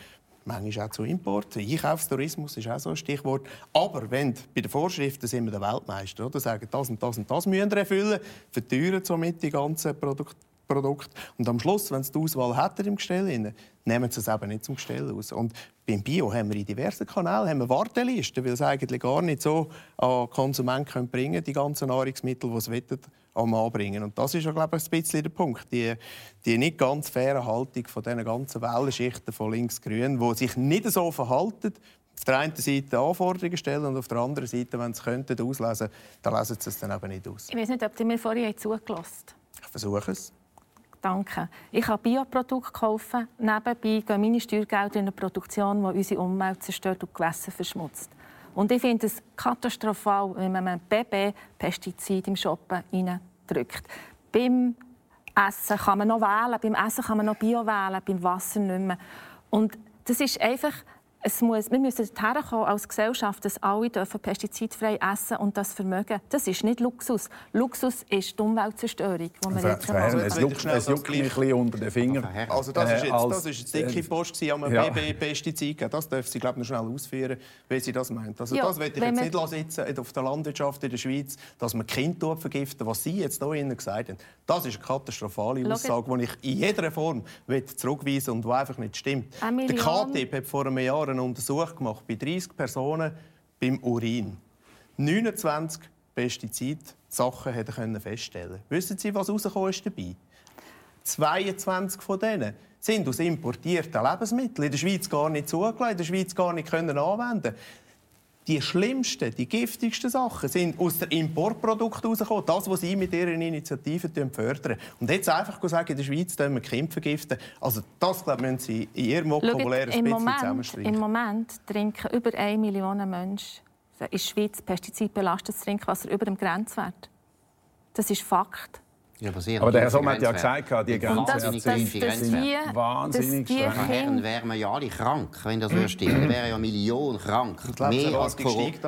Manchmal auch zu Import. Einkaufstourismus ist auch so ein Stichwort. Aber wenn bei den Vorschriften sind wir der Weltmeister. Oder? Sagen, das und das und das müssen wir erfüllen, verteuern somit die ganzen Produkte. Produkt. Und am Schluss, wenn es die Auswahl hat im Gestell, nehmen sie es eben nicht zum Gestell aus. Und beim Bio haben wir in diversen Kanälen haben wir Wartelisten, weil es eigentlich gar nicht so an Konsumenten bringen können, die ganzen Nahrungsmittel, die sie wollen, am anbringen. Und das ist ja, glaube ich, ein bisschen der Punkt. Die, die nicht ganz faire Haltung von diesen ganzen Wellenschichten von links-grün, die sich nicht so verhalten, auf der einen Seite Anforderungen stellen und auf der anderen Seite, wenn sie es könnten, auslesen, dann lesen sie es dann eben nicht aus. Ich weiß nicht, ob Sie mir vorhin zugelassen Ich versuche es. Danke. Ich kann Bioprodukte kaufen. Nebenbei gehen meine Steuergelder in eine Produktion, die unsere Umwelt zerstört und Gewässer verschmutzt. Und ich finde es katastrophal, wenn man ein BB-Pestizid im Shoppen reindrückt. Beim Essen kann man noch wählen, beim Essen kann man noch Bio wählen, beim Wasser nicht mehr. Und das ist einfach es muss, wir müssen herkommen als Gesellschaft, dass alle dürfen pestizidfrei essen und das vermögen. Das ist nicht Luxus. Luxus ist die Umweltzerstörung, die wir jetzt machen. Es, juckt, es juckt mich ein bisschen unter den Fingern. Also das ist jetzt, das ist jetzt dicke Post am ja. BB-Pestizid. Das dürfen Sie glaube ich, noch schnell ausführen, wie Sie das meinen. Also ja, das will ich jetzt nicht sitzen auf der Landwirtschaft in der Schweiz, dass man Kind vergiften, was Sie jetzt hier gesagt haben. Das ist eine katastrophale Aussage, die ich in jeder Form zurückweisen will und die einfach nicht stimmt. Der KTIP hat vor einem Jahr einen Untersuch gemacht bei 30 Personen beim Urin. 29 Pestizidsachen können feststellen. Wissen Sie, was rausgekommen ist dabei? 22 von denen sind aus importierten Lebensmitteln in der Schweiz gar nicht zugelassen, in der Schweiz gar nicht können anwenden die schlimmsten, die giftigsten Sachen sind aus den Importprodukten herausgekommen. Das, was Sie mit Ihren Initiativen fördern. Und jetzt einfach sagen, in der Schweiz wir Kinder vergiften. Also das, glaube ich, müssen Sie in Ihrem Vokabular ein bisschen zusammenstreichen. Im Moment trinken über 1 Million Menschen in der Schweiz pestizidbelastetes Trinkwasser über dem Grenzwert. Das ist Fakt. Ja, aber der Herr Sommer hat ja gesagt, die Grenzwerte sind wahnsinnig streng. Dann wären wir ja alle krank, wenn das so stimmt. Dann wären ja Millionen krank. Mehr als,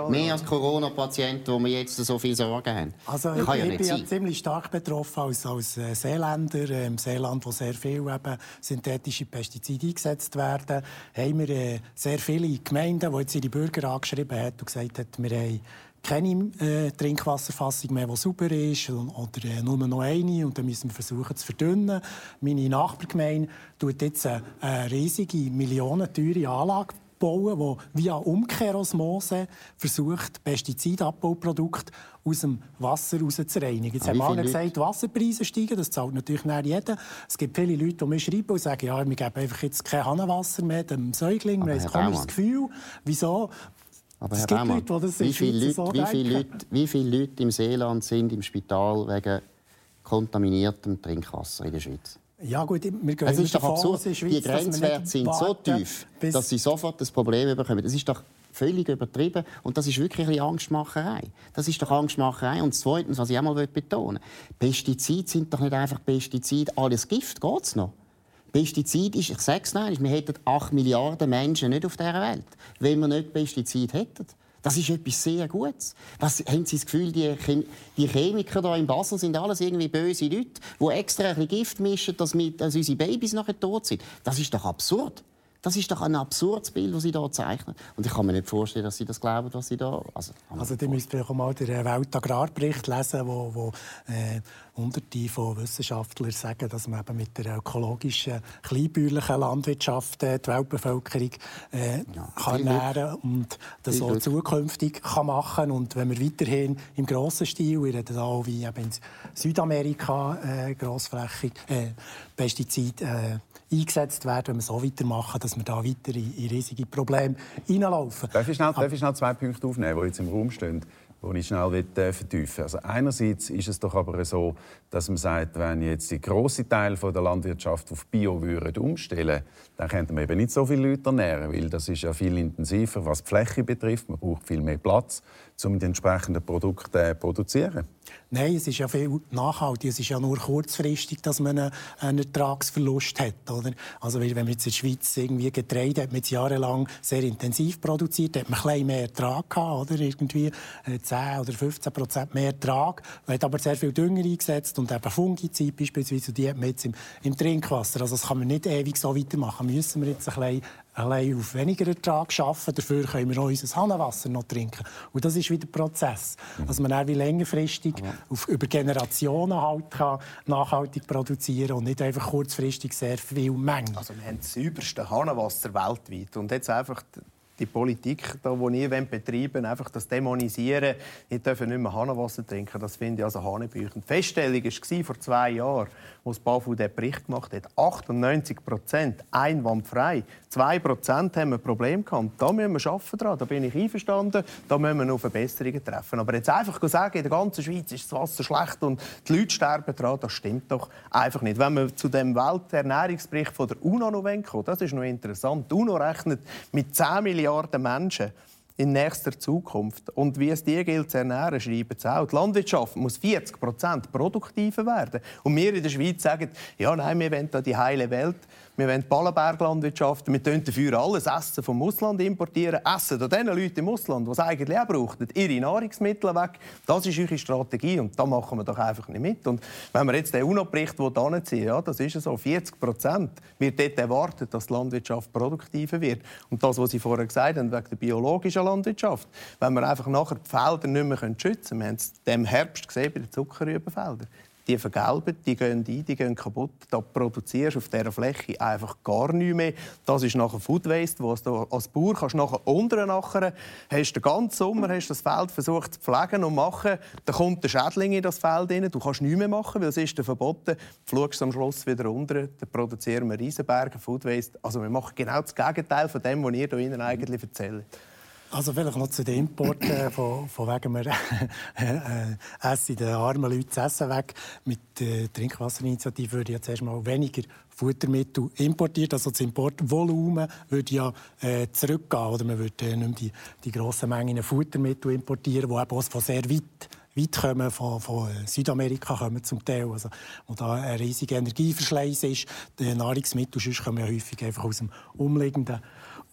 mehr als Corona-Patienten, wo wir jetzt so viel Sorgen haben. Also ich, ja ich bin ja ziemlich stark betroffen als, als äh, Seeländer. Äh, Im Seeland, wo sehr viel eben synthetische Pestizide eingesetzt werden, haben wir äh, sehr viele Gemeinden, die jetzt ihre Bürger angeschrieben haben und gesagt haben, wir haben keine äh, Trinkwasserfassung mehr, die sauber ist, oder äh, nur noch eine. Und dann müssen wir versuchen zu verdünnen. Meine Nachbargemeinde tut jetzt eine, eine riesige, millionenteure Anlage bauen, die via Umkehrosmose versucht, Pestizidabbauprodukte aus dem Wasser rauszureinigen. Jetzt haben alle gesagt, Wasserpreise steigen, das zahlt natürlich nicht jeder. Es gibt viele Leute, die mir schreiben und sagen, ja, wir geben einfach jetzt kein Hahnenwasser mehr dem Säugling. Wir haben komisches Gefühl. Wieso? Aber Herr Baumann, wie, viele Leute, wie, viele Leute, wie viele Leute im Seeland sind im Spital wegen kontaminiertem Trinkwasser in der Schweiz? Ja gut, wir gehen es ist doch absurd. Schweiz, die Grenzwerte sind so tief, dass sie sofort das Problem bekommen. Das ist doch völlig übertrieben und das ist wirklich ein Angstmacherei. Das ist doch Angstmacherei. Und zweitens, was ich auch mal betonen will, Pestizide sind doch nicht einfach Pestizide. Alles Gift geht es noch. Pestizid ist, ich sage es noch, wir hätten 8 Milliarden Menschen nicht auf dieser Welt, wenn wir nicht Pestizid hätten. Das ist etwas sehr Gutes. Was, haben Sie das Gefühl, die, Chem die Chemiker hier in Basel sind alles irgendwie böse Leute, die extra ein bisschen Gift mischen, dass, wir, dass unsere Babys nachher tot sind? Das ist doch absurd. Das ist doch ein absurdes Bild, das Sie hier zeichnen. Und ich kann mir nicht vorstellen, dass Sie das glauben, was Sie da... Also, also die müsst vielleicht mal den Weltagrarbericht lesen, wo, wo äh, Hunderte von Wissenschaftlern sagen, dass man eben mit der ökologischen, kleinbäuerlichen Landwirtschaft äh, die Weltbevölkerung äh, ja, kann ernähren und das auch zukünftig kann machen. Und wenn wir weiterhin im grossen Stil, wir reden auch wie eben in Südamerika äh, grossflächig äh, Pestizide äh, eingesetzt werden, wenn wir so weitermachen, dass wir da weiter in, in riesige Probleme hineinlaufen. Darf ich, schnell, darf ich schnell zwei Punkte aufnehmen, die jetzt im Raum stehen? die ich schnell äh, vertiefen Also einerseits ist es doch aber so, dass man sagt, wenn jetzt die große Teil der Landwirtschaft auf Bio würde umstellen, dann könnte man eben nicht so viele Leute ernähren, weil das ist ja viel intensiver, was die Fläche betrifft. Man braucht viel mehr Platz, um die entsprechenden Produkte zu produzieren. Nein, es ist ja viel nachhaltig. Es ist ja nur kurzfristig, dass man einen, Ertragsverlust hat. Oder? Also, wenn man jetzt in der Schweiz irgendwie Getreide hat, man jahrelang sehr intensiv produziert, hat man ein bisschen mehr Ertrag gehabt, oder? Irgendwie 10 äh, oder 15 Prozent mehr Ertrag. Man hat aber sehr viel Dünger eingesetzt und eben Fungizid beispielsweise, die hat man jetzt im, im Trinkwasser. Also, das kann man nicht ewig so weitermachen. Müssen wir jetzt ein bisschen allein auf weniger Ertrag arbeiten. Dafür können wir auch unser Hahnenwasser noch trinken. Und das ist wieder ein Prozess, dass man dann wie längerfristig auf, über Generationen halt kann nachhaltig produzieren und nicht einfach kurzfristig sehr viel Mengen. Also wir haben das sauberste Hahnenwasser weltweit und jetzt einfach die Politik, die wir betreiben einfach das Dämonisieren, ich darf nicht mehr Hahnenwasser trinken, das finde ich also hanebüchend. Die Feststellung war vor zwei Jahren, als BAFU den Bericht gemacht hat, 98 Prozent einwandfrei. 2 Prozent haben ein Problem gehabt. Da müssen wir arbeiten dran. Da bin ich einverstanden. Da müssen wir noch Verbesserungen treffen. Aber jetzt einfach sagen, in der ganzen Schweiz ist das Wasser schlecht und die Leute sterben dran, das stimmt doch einfach nicht. Wenn wir zu dem Welternährungsbericht von der UNO noch kommen, das ist noch interessant. Die UNO rechnet mit 10 Milliarden Menschen in nächster Zukunft. Und wie es die gilt zu ernähren, schreiben sie auch. Die Landwirtschaft muss 40% produktiver werden. Und wir in der Schweiz sagen, ja, nein, wir wollen da die heile Welt. Wir wollen Ballenberglandwirtschaft. Wir importieren dafür alles Essen vom Ausland. importieren. Essen an den Leuten im Ausland, die es eigentlich auch brauchen, ihre Nahrungsmittel weg. Das ist eure Strategie und da machen wir doch einfach nicht mit. Und wenn wir jetzt den UNO-Bericht anziehen ja, das ist so, 40 Prozent wird dort erwartet, dass die Landwirtschaft produktiver wird. Und das, was Sie vorher gesagt haben, wegen der biologischen Landwirtschaft, wenn wir einfach nachher die Felder nicht mehr schützen können, wir haben es im Herbst gesehen bei den Zuckerrübenfeldern, die vergelben, die gehen ein, die gehen kaputt. Da produzierst du auf dieser Fläche einfach gar nichts mehr. Das ist nachher Food Waste, wo du als Bauer kannst nachher unten nachher hast den ganzen Sommer hast das Feld versucht zu pflegen und machen. Dann kommt der Schädling in das Feld rein. Du kannst nichts mehr machen, weil es ist verboten. Du schaust am Schluss wieder unten, dann produzieren wir Riesenberge Food Waste. Also wir machen genau das Gegenteil von dem, was ihr hier eigentlich erzählt. Also vielleicht noch zu den Importen, äh, von, von wegen wir *laughs* äh, essen den armen Leuten das Essen weg. Mit der Trinkwasserinitiative würde ja zuerst mal weniger Futtermittel importiert. Also das Importvolumen würde ja äh, zurückgehen. Oder man würde äh, nicht mehr die, die grossen Mengen Futtermittel importieren, die eben von sehr weit weit kommen, von, von Südamerika kommen zum Teil, also, wo da ein riesiger Energieverschleiß ist. Die Nahrungsmittel sonst kommen ja häufig einfach aus dem umliegenden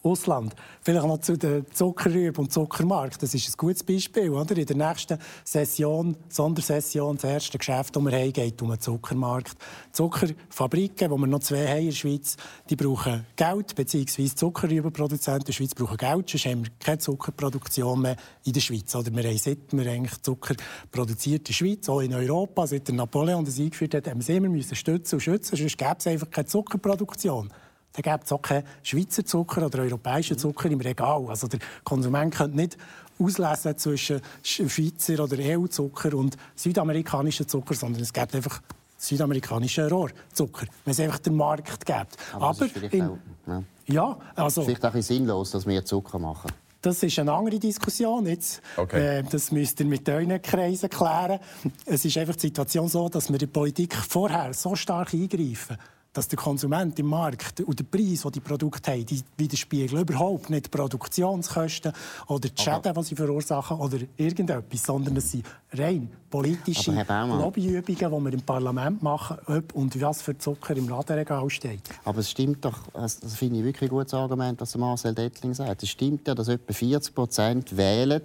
Ausland. Vielleicht noch zu den Zuckerrüben und Zuckermarkt. Das ist ein gutes Beispiel. Oder? In der nächsten Session, Sondersession, das erste Geschäft, das wir haben, geht um den Zuckermarkt. Zuckerfabriken, wo wir noch zwei haben in der Schweiz, die brauchen Geld, beziehungsweise Zuckerrübenproduzenten in der Schweiz brauchen Geld, sonst haben wir keine Zuckerproduktion mehr in der Schweiz. Oder wir haben seit wir eigentlich Zucker produziert in der Schweiz, auch in Europa, seit der Napoleon das eingeführt hat, haben wir immer müssen stützen und schützen, sonst gäbe es einfach keine Zuckerproduktion dann gibt es auch keinen Schweizer Zucker oder europäischen Zucker im Regal. Also der Konsument könnte nicht auslesen zwischen Schweizer oder EU-Zucker und südamerikanischen Zucker, sondern es gibt einfach südamerikanischen Rohrzucker, wenn es einfach den Markt gibt. Aber, Aber in, auch, ja. ja, also... Vielleicht auch sinnlos, dass wir Zucker machen. Das ist eine andere Diskussion. Jetzt, okay. äh, das müsst ihr mit euren Kreisen klären. Es ist einfach die Situation so, dass wir die Politik vorher so stark eingreifen dass der Konsument im Markt und der Preis, den die Produkte haben, die widerspiegeln überhaupt nicht die Produktionskosten oder die Schäden, die sie verursachen oder irgendetwas, sondern es sind rein politische Lobbyübungen, die wir im Parlament machen, ob und was für Zucker im Ladenregal steht. Aber es stimmt doch, das finde ich wirklich ein gutes Argument, was Marcel Dettling sagt. Es stimmt ja, dass etwa 40 Prozent wählen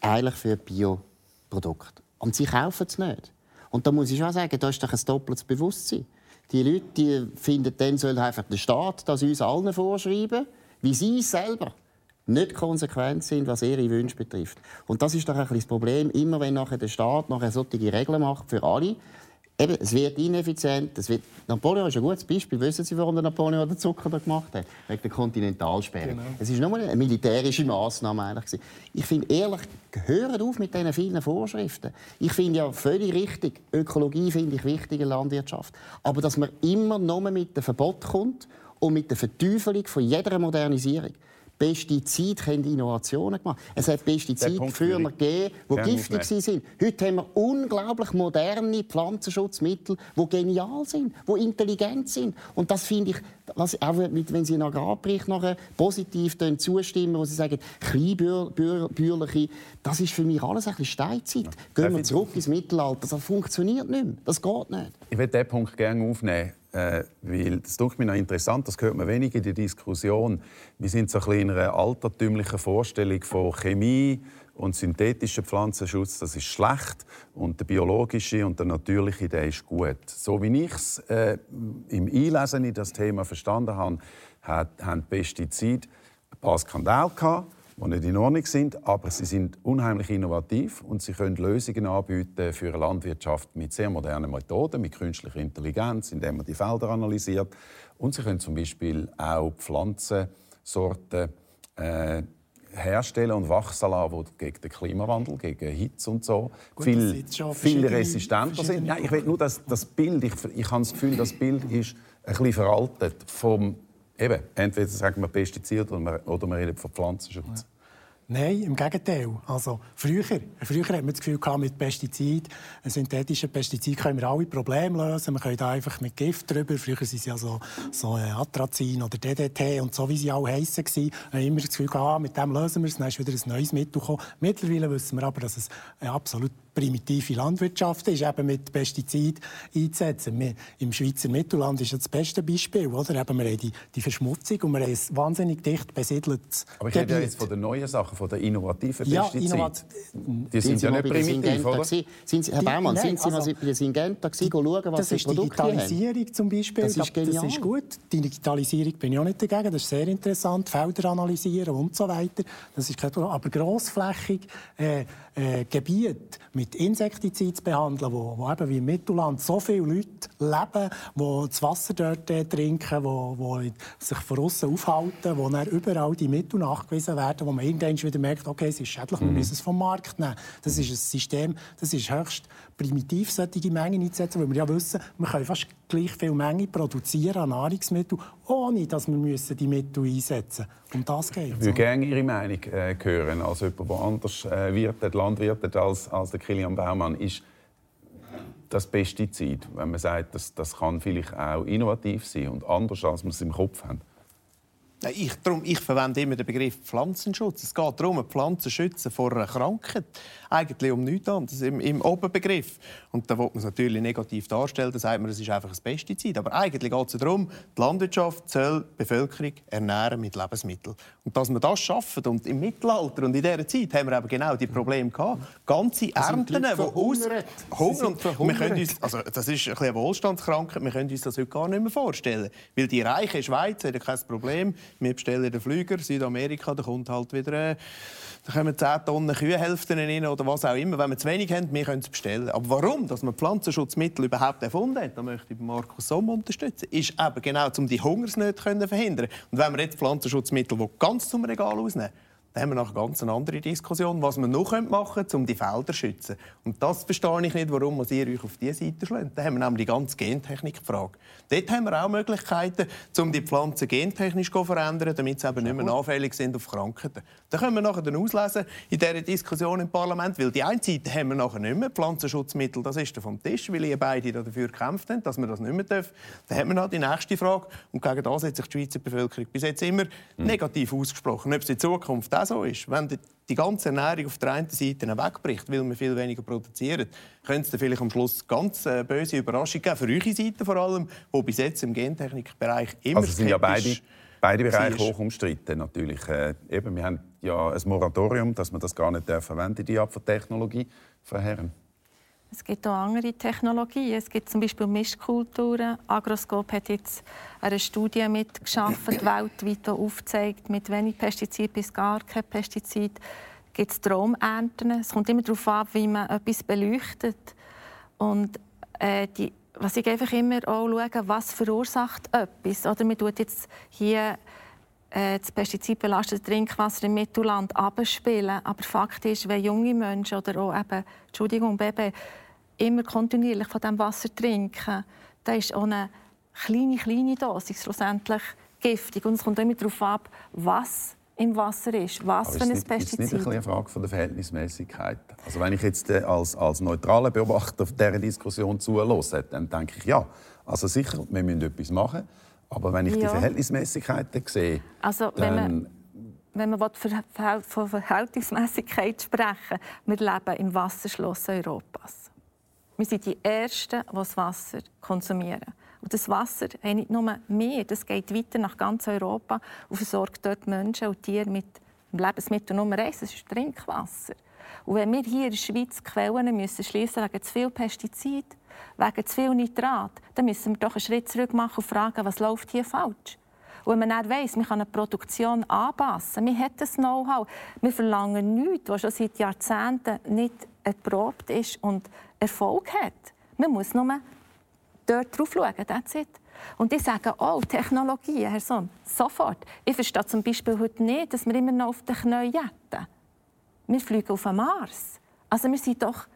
eigentlich für Bioprodukte. Und sie kaufen es nicht. Und da muss ich schon sagen, da ist doch ein doppeltes Bewusstsein. Die Leute die finden, dann soll einfach der Staat das uns allen vorschreiben, wie sie selber nicht konsequent sind, was ihre Wünsche betrifft. Und das ist doch ein das Problem. Immer wenn nachher der Staat nachher solche Regeln macht für alle, Eben, es wird ineffizient. Es wird... Napoleon ist ein gutes Beispiel. Wissen Sie, warum der Napoleon den Zucker da gemacht hat? Wegen der Kontinentalsperre. Genau. Es war nur eine militärische Massnahme. Eigentlich. Ich finde ehrlich, hört auf mit diesen vielen Vorschriften. Ich finde ja völlig richtig, Ökologie finde ich wichtig in Landwirtschaft. Aber dass man immer nur mit dem Verbot kommt und mit der Verteufelung von jeder Modernisierung. Pestizide haben Innovationen gemacht. Es hat Pestizide früher gegeben, die giftig waren. Heute haben wir unglaublich moderne Pflanzenschutzmittel, die genial sind, die intelligent sind. Und das finde ich, was, auch wenn Sie in Agrarbericht nachher positiv zustimmen, wo Sie sagen, kleinbürgerliche, das ist für mich alles ein bisschen Steinzeit. Gehen wir zurück ins Mittelalter. Das funktioniert nicht mehr. Das geht nicht. Ich würde diesen Punkt gerne aufnehmen. Äh, weil das tut mir noch interessant, das hört man wenig in der Diskussion. Wir sind so ein in einer altertümlichen Vorstellung von Chemie und synthetischen Pflanzenschutz, das ist schlecht und der biologische und der natürliche, der ist gut. So wie ich es äh, im Einlesen in das Thema verstanden habe, hat, haben Pestizide ein paar Skandale gehabt die nicht in Ordnung sind, aber sie sind unheimlich innovativ und sie können Lösungen anbieten für eine Landwirtschaft mit sehr modernen Methoden, mit künstlicher Intelligenz, indem man die Felder analysiert. Und sie können zum Beispiel auch Pflanzensorten äh, herstellen und wachsen lassen, die gegen den Klimawandel, gegen Hitze und so Gut, viel, viel resistenter sind. Ja, ich will nur das, das Bild, ich, ich habe das Gefühl, das Bild ist ein bisschen veraltet vom Eben, entweder sagen wir Pestizid oder wir, oder wir reden von Pflanzenschutz. Nein, im Gegenteil. Also, früher, früher hat man das Gefühl gehabt, mit Pestizid, synthetischen Pestizid können wir alle Probleme lösen. Wir können da einfach mit Gift drüber. Früher waren es ja so, so äh, Atrazin oder DDT und so, wie sie alle heissen. Wir haben immer das Gefühl gehabt, ah, mit dem lösen wir es. Dann ist wieder ein neues Mittel gekommen. Mittlerweile wissen wir aber, dass es absolut primitive Landwirtschaft ist, eben mit Pestizid einzusetzen. Wir, Im Schweizer Mittelland ist das beste Beispiel. Oder? Eben, wir haben die, die Verschmutzung und wir haben ein wahnsinnig dicht besiedeltes Aber ich rede ja jetzt von den neuen Sachen, von den innovativen ja, Pestiziden. Innovat die sind, sind ja nicht primitiv, oder? Sind Sie, Herr Baumann, die, sind Sie also, bei der Syngenta schauen, was das für Produkte haben? Das ist Digitalisierung zum Beispiel. Das ist genial. Das ist gut. Die Digitalisierung bin ich auch nicht dagegen. Das ist sehr interessant. Felder analysieren und so weiter. Das ist kein Problem. Aber grossflächig äh, äh, Gebiete mit Insektiziden zu behandeln, wo, wo eben wie im Mittelland so viele Leute leben, die das Wasser dort äh, trinken, wo, wo sich von außen aufhalten, wo dann überall die Mittel nachgewiesen werden, wo man irgendwann wieder merkt, okay, es ist schädlich, wir mhm. müssen es vom Markt nehmen. Das ist ein System, das ist höchst primitiv, solche Mengen einzusetzen, weil wir ja wissen, wir können fast gleich viel Menge produzieren an Nahrungsmitteln, ohne dass wir müssen die Mittel einsetzen müssen. Um das geht Ich würde gerne Ihre Meinung äh, hören, als jemand, der anders äh, wirtet, landwirtet als, als der Kilian Baumann. Ist das Pestizid, wenn man sagt, das, das kann vielleicht auch innovativ sein und anders, als wir es im Kopf haben? Ich, darum, ich verwende immer den Begriff Pflanzenschutz. Es geht darum, Pflanzen schützen vor einer Krankheit. Eigentlich um nichts anderes im, im Oberbegriff. Und da will man es natürlich negativ darstellen. Da sagt man, es ist einfach ein Pestizid. Aber eigentlich geht es darum, die Landwirtschaft soll die Bevölkerung ernähren mit Lebensmitteln. Und dass wir das schaffen und im Mittelalter und in dieser Zeit haben wir eben genau die Probleme gehabt. Ganze Ernten, die aus Hunger und, wir können uns, also das ist ein eine Wohlstandskrankheit. Wir können uns das heute gar nicht mehr vorstellen, weil die reiche Schweiz hat kein Problem wir bestellen den Flüger, Südamerika, da kommt halt wieder, äh, da kommen 10 Tonnen Kühlhälften rein oder was auch immer. Wenn wir zu wenig haben, wir können es bestellen. Aber warum, dass man Pflanzenschutzmittel überhaupt erfunden hat, da möchte ich Markus Somm unterstützen, ist eben genau, um die Hungersnöte zu verhindern. Und wenn wir jetzt Pflanzenschutzmittel ganz zum Regal ausnehmen, dann haben wir noch eine ganz andere Diskussion, was wir noch machen können, um die Felder zu schützen. Und das verstehe ich nicht, warum ihr euch auf diese Seite schlägt. Da haben wir nämlich die ganze Gentechnik-Frage. Dort haben wir auch Möglichkeiten, um die Pflanzen gentechnisch zu verändern, damit sie eben nicht mehr anfällig sind auf Krankheiten. Da können wir nachher dann auslesen in dieser Diskussion im Parlament, weil die eine Seite haben wir nachher nicht mehr, Pflanzenschutzmittel, das ist vom Tisch, weil ihr beide dafür gekämpft habt, dass wir das nicht mehr dürfen. Dann haben wir noch die nächste Frage und gegen das hat sich die Schweizer Bevölkerung bis jetzt immer mhm. negativ ausgesprochen. Ob es in Zukunft auch so ist, wenn die ganze Ernährung auf der einen Seite wegbricht, weil wir viel weniger produzieren, könnte es vielleicht am Schluss ganz äh, böse Überraschung geben, für eure Seite vor allem, wo bis jetzt im Gentechnikbereich immer also sind ja beide, beide Bereiche hoch umstritten natürlich. Äh, eben, wir haben ja ein Moratorium, dass man das gar nicht verwenden die Art von Technologie von Herren. Es gibt auch andere Technologien. Es gibt zum Beispiel Mischkulturen. Agroscope hat jetzt eine Studie mitgeschaffen, weltweit, aufzeigt, mit wenig Pestizid bis gar kein Pestizid gibt es Traumernten. Es kommt immer darauf an, wie man etwas beleuchtet. Und äh, die, was ich einfach immer auch schaue, was verursacht etwas. Oder man tut jetzt hier das pestizidbelastete Trinkwasser im Mittelland abspielen. Aber Fakt ist, wenn junge Menschen oder auch eben, Entschuldigung, Baby, immer kontinuierlich von diesem Wasser trinken, dann ist auch eine kleine, kleine Dosis schlussendlich giftig. Und es kommt immer darauf ab, was im Wasser ist, was für ein nicht, Pestizid. Ist nicht eine Frage von der Verhältnismäßigkeit? Also wenn ich jetzt äh, als, als neutraler Beobachter dieser Diskussion zuhöre, dann denke ich, ja, also sicher, wir müssen etwas machen. Aber wenn ich ja. die Verhältnismäßigkeiten sehe, also, wenn man, wenn man von Verhältnismäßigkeit sprechen wir leben im Wasserschloss Europas. Wir sind die Ersten, die das Wasser konsumieren. Und das Wasser haben nicht nur wir, das geht weiter nach ganz Europa und versorgt dort Menschen und Tiere mit dem Lebensmittel Nummer eins, das ist Trinkwasser. Und wenn wir hier in der Schweiz Quellen müssen schließen wegen zu viel Pestizid, wegen zu viel Nitrat, dann müssen wir doch einen Schritt zurück machen und fragen, was läuft hier falsch? Und wenn man dann weiss, man kann eine Produktion anpassen, man hat das Know-how, wir verlangen nichts, was schon seit Jahrzehnten nicht erprobt ist und Erfolg hat. Man muss nur dort drauf schauen, that's it. Und die sagen, oh, Technologie, Herr Sohn, sofort. Ich verstehe zum Beispiel heute nicht, dass wir immer noch auf den Knien jetten. Wir fliegen auf den Mars. Also wir sind doch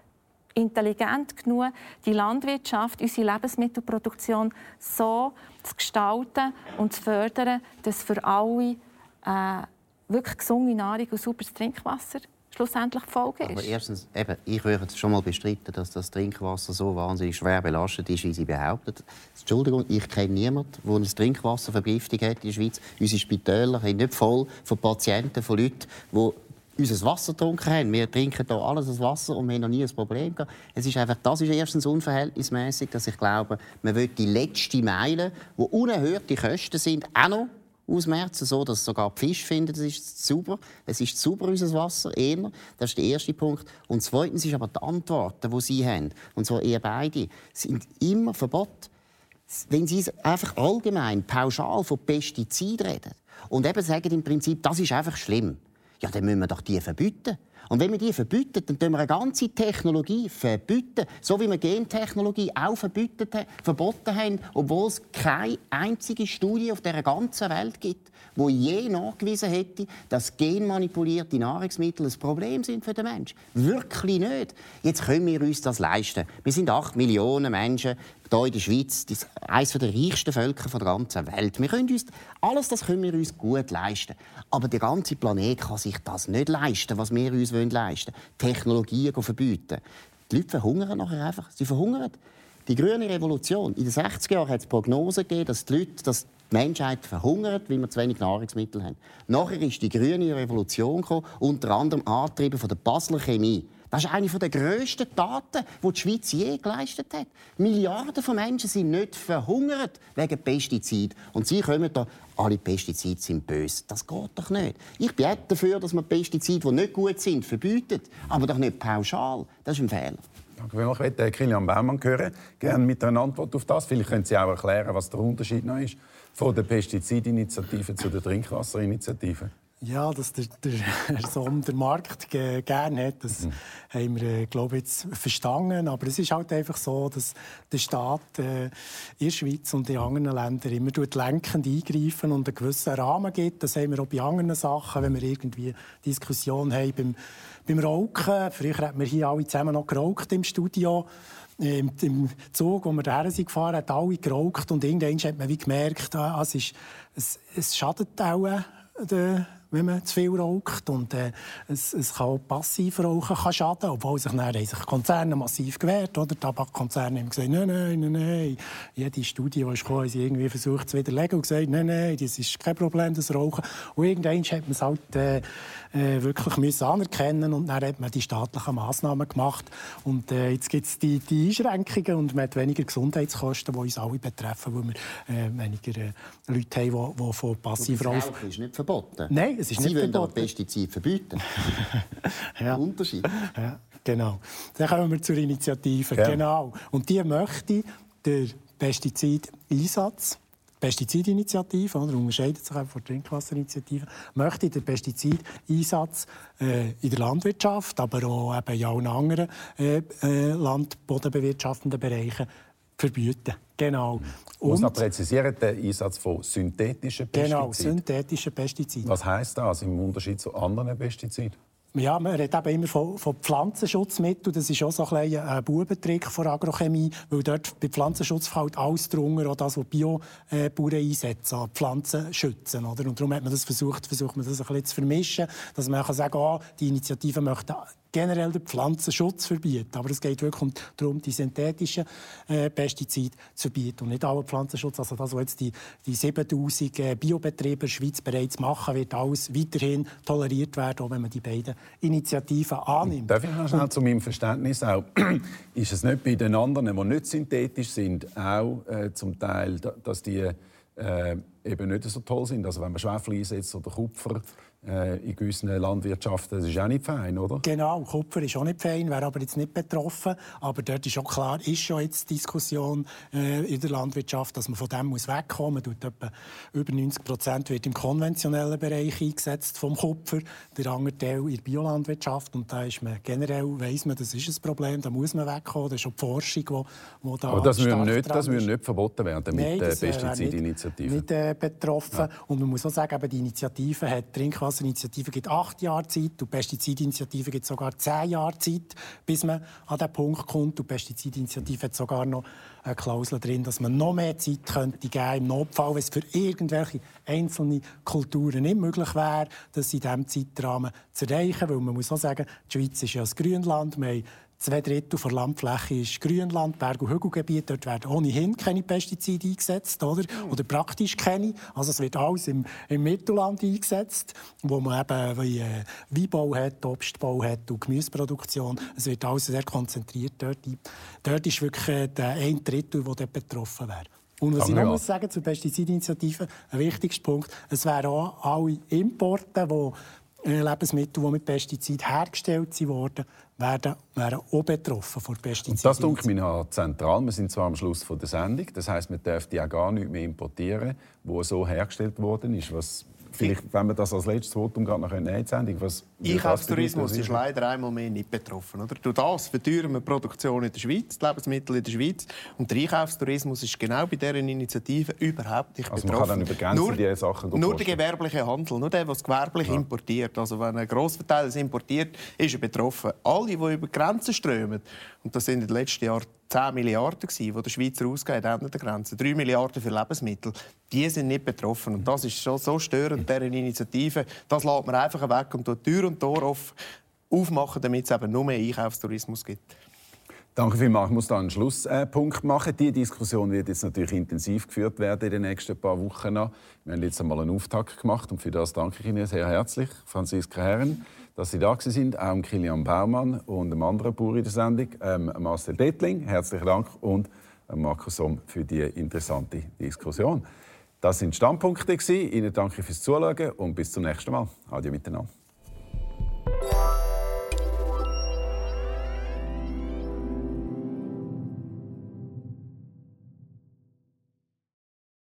intelligent genug, die Landwirtschaft, unsere Lebensmittelproduktion so zu gestalten und zu fördern, dass für alle äh, wirklich gesunde Nahrung und sauberes Trinkwasser schlussendlich die Folge ist. Aber erstens, eben, ich würde schon mal bestreiten, dass das Trinkwasser so wahnsinnig schwer belastet ist, wie sie behauptet. Entschuldigung, ich kenne niemanden, der eine Trinkwasservergiftung hat in der Schweiz. Unsere Spitäler sind nicht voll von Patienten, von Leuten, die unser Wasser getrunken haben. Wir trinken hier alles das Wasser und wir haben noch nie ein Problem gehabt. Es ist einfach, das ist erstens unverhältnismäßig, dass ich glaube, man will die letzte Meile, wo unerhörte Kosten sind, auch noch ausmerzen, so dass sogar die Fische finden, das ist sauber. Es ist sauber, unser Wasser, eher. Das ist der erste Punkt. Und zweitens ist aber die Antworten, die Sie haben, und zwar ihr beide, sind immer verboten. Wenn Sie einfach allgemein, pauschal von Pestiziden reden und eben sagen im Prinzip, das ist einfach schlimm, ja, dann müssen wir doch die verbieten. Und wenn wir die verbieten, dann tun wir eine ganze Technologie verbieten. So wie wir Gentechnologie auch verboten haben, obwohl es keine einzige Studie auf der ganzen Welt gibt, wo je nachgewiesen hätte, dass genmanipulierte Nahrungsmittel ein Problem sind für den Menschen. Wirklich nicht. Jetzt können wir uns das leisten. Wir sind acht Millionen Menschen hier in der Schweiz, eines der reichsten Völker der ganzen Welt. Wir können uns, alles das können wir uns gut leisten. Aber der ganze Planet kann sich das nicht leisten, was wir uns leisten wollen. Technologien verbieten. Die Leute verhungern nachher einfach. Sie verhungern. Die grüne Revolution. In den 60er Jahren hat es Prognosen gegeben, dass die Leute, dass die Menschheit verhungert, weil wir zu wenig Nahrungsmittel haben. Nachher ist die grüne Revolution gekommen, unter anderem angetrieben von der Basler Chemie. Das ist eine der grössten Taten, die die Schweiz je geleistet hat. Milliarden von Menschen sind nicht verhungert wegen Pestiziden. Und sie kommen da, alle Pestizide sind böse. Das geht doch nicht. Ich bin dafür, dass man Pestizide, die nicht gut sind, verbietet. Aber doch nicht pauschal. Das ist ein Fehler. Ich möchte Kilian Baumann hören. Gerne mit einer Antwort auf das. Vielleicht können Sie auch erklären, was der Unterschied noch ist von der Pestizidinitiative zu der Trinkwasserinitiative. Ja, dass der, der *laughs* Sonder Markt gerne hat, das mhm. haben wir, äh, glaube ich, jetzt verstanden. Aber es ist halt einfach so, dass der Staat äh, in der Schweiz und in anderen Ländern immer lenkend eingreifen und einen gewissen Rahmen gibt. Das haben wir auch bei anderen Sachen, wenn wir irgendwie Diskussionen haben beim, beim Rauchen. Früher hat wir hier alle zusammen noch geraucht im Studio. Im, Im, Zug, wo wir daher sind gefahren, hat alle geraucht und irgendwann hat man wie gemerkt, ah, es, ist, es, es schadet auch äh, den wenn man zu viel raucht. Und äh, es, es kann auch passiv rauchen kann schaden, obwohl sich, dann, sich Konzerne massiv gewehrt oder? Tabakkonzerne haben gesagt, nein, nein, nein, nein. Jede Studie, die kam, haben sie irgendwie versucht zu widerlegen und gesagt, nein, nein, das ist kein Problem, das Rauchen. Und irgendwann hat man es halt äh, äh, wirklich müssen anerkennen und dann hat man die staatlichen Massnahmen gemacht. Und äh, jetzt gibt es die, die Einschränkungen und man hat weniger Gesundheitskosten, die uns alle betreffen, weil wir äh, weniger äh, Leute haben, die, die von Passivrauchen... Rauchen ist nicht verboten? Nein, es ist Sie nicht wollen aber Pestizide verbieten. *laughs* ja. Unterschied. Ja, genau. Dann kommen wir zur Initiative. Ja. Genau. Und die möchte der Pestizideinsatz Pestizidinitiative, oder, unterscheidet sich von der Trinkwasserinitiative, möchte den Pestizideinsatz äh, in der Landwirtschaft, aber auch eben in allen anderen äh, äh, landbodenbewirtschaftenden Bereichen verbieten. Genau. Ich muss noch präzisieren, den Einsatz von synthetischen Pestiziden. Genau, synthethische Pestizide. Was heisst das im Unterschied zu anderen Pestiziden? Ja, man redet eben immer von, von Pflanzenschutzmitteln. Das ist auch so ein, ein Bubentrick von Agrochemie, weil dort bei Pflanzenschutz fällt alles drunter, auch das, was Biobauern einsetzen, Pflanzen schützen. Oder? Und darum hat man das versucht, versucht man das ein bisschen zu vermischen, dass man kann sagen kann, oh, die Initiative möchte generell den Pflanzenschutz verbieten. Aber es geht wirklich darum, die synthetischen äh, Pestizide zu verbieten und nicht alle Pflanzenschutz. Also das, was jetzt die, die 7000 äh, Biobetriebe in der Schweiz bereits machen, wird alles weiterhin toleriert werden, auch wenn man die beiden Initiativen annimmt. Darf ich noch schnell zu meinem Verständnis auch, *clears throat* ist es nicht bei den anderen, die nicht synthetisch sind, auch äh, zum Teil, dass die äh, eben nicht so toll sind. Also wenn man Schwefel einsetzt oder Kupfer, in gewissen Landwirtschaften. Das ist auch nicht fein, oder? Genau, Kupfer ist auch nicht fein, wäre aber jetzt nicht betroffen. Aber dort ist auch klar, ist schon jetzt Diskussion äh, in der Landwirtschaft, dass man von dem muss wegkommen muss. Etwa über 90 Prozent wird im konventionellen Bereich eingesetzt vom Kupfer, der andere Teil in der Biolandwirtschaft. Und da ist man generell weiss man, das ist ein Problem, da muss man wegkommen. Das ist auch die Forschung, die, die da Aber das würde nicht, nicht verboten werden mit Nein, der Pestizidinitiative? Nicht, nicht äh, äh, betroffen. Ja. Und man muss auch sagen, die Initiative hat, Trinkwasserinitiative gibt acht Jahre Zeit und Pestizidinitiative gibt sogar zehn Jahre Zeit, bis man an den Punkt kommt. Und Pestizidinitiative hat sogar noch eine Klausel drin, dass man noch mehr Zeit könnte geben im Notfall, wenn es für irgendwelche einzelne Kulturen nicht möglich wäre, das in diesem Zeitrahmen zu erreichen. Weil man muss auch sagen, die Schweiz ist ja ein Grünland. Wir haben Zwei Drittel der Landfläche ist Grünland, Berg- und Hügelgebiet. Dort werden ohnehin keine Pestizide eingesetzt, oder? oder praktisch keine. Also es wird alles im, im Mittelland eingesetzt, wo man eben wie, äh, Weinbau hat, Obstbau hat und Gemüseproduktion. Es wird alles sehr konzentriert dort. Dort ist wirklich äh, der ein Drittel, der dort betroffen wäre. Und was ich noch muss sagen zur Pestizidinitiative, ein wichtigster Punkt, es wären auch alle Importe, die Lebensmittel, die mit Pestiziden hergestellt wurden, werden, wären auch betroffen von Pestiziden. Und das denke ich mir zentral. Wir sind zwar am Schluss der Sendung, das heißt, man dürfte ja gar nichts mehr importieren, wo so hergestellt worden ist, was Vielleicht, wenn wir das als letztes Votum gerade noch nehmen können, was Einkaufstourismus ist leider einmal mehr nicht betroffen. Oder? Durch das verteuern wir die Produktion in der Schweiz, die Lebensmittel in der Schweiz. Und der Einkaufstourismus ist genau bei dieser Initiative überhaupt nicht also betroffen. Man kann dann nur, die Sachen nur der gewerbliche Handel, nur der, der es gewerblich ja. importiert. Also wenn ein Grossverteiler es importiert, ist er betroffen. Alle, die über Grenzen strömen, und das sind in den letzten Jahren 10 Milliarden, die der Schweizer ausgeht an der Grenze, 3 Milliarden für Lebensmittel, die sind nicht betroffen. Und das ist schon so störend, deren Initiative. Das lässt man einfach weg und Tür und Tor auf, aufmachen, damit es eben nur mehr Einkaufstourismus gibt. Danke vielmals. Ich muss da einen Schlusspunkt machen. Die Diskussion wird jetzt natürlich intensiv geführt werden in den nächsten paar Wochen. Wir haben jetzt einmal einen Auftakt gemacht und für das danke ich Ihnen sehr herzlich, Franziska Herren dass Sie da sind, auch Kilian Baumann und dem anderen Bauer in der Sendung, ähm, Marcel Dettling. Herzlichen Dank und Markus Somm für die interessante Diskussion. Das sind Standpunkte. Ihnen danke fürs Zuschauen und bis zum nächsten Mal. Adieu miteinander.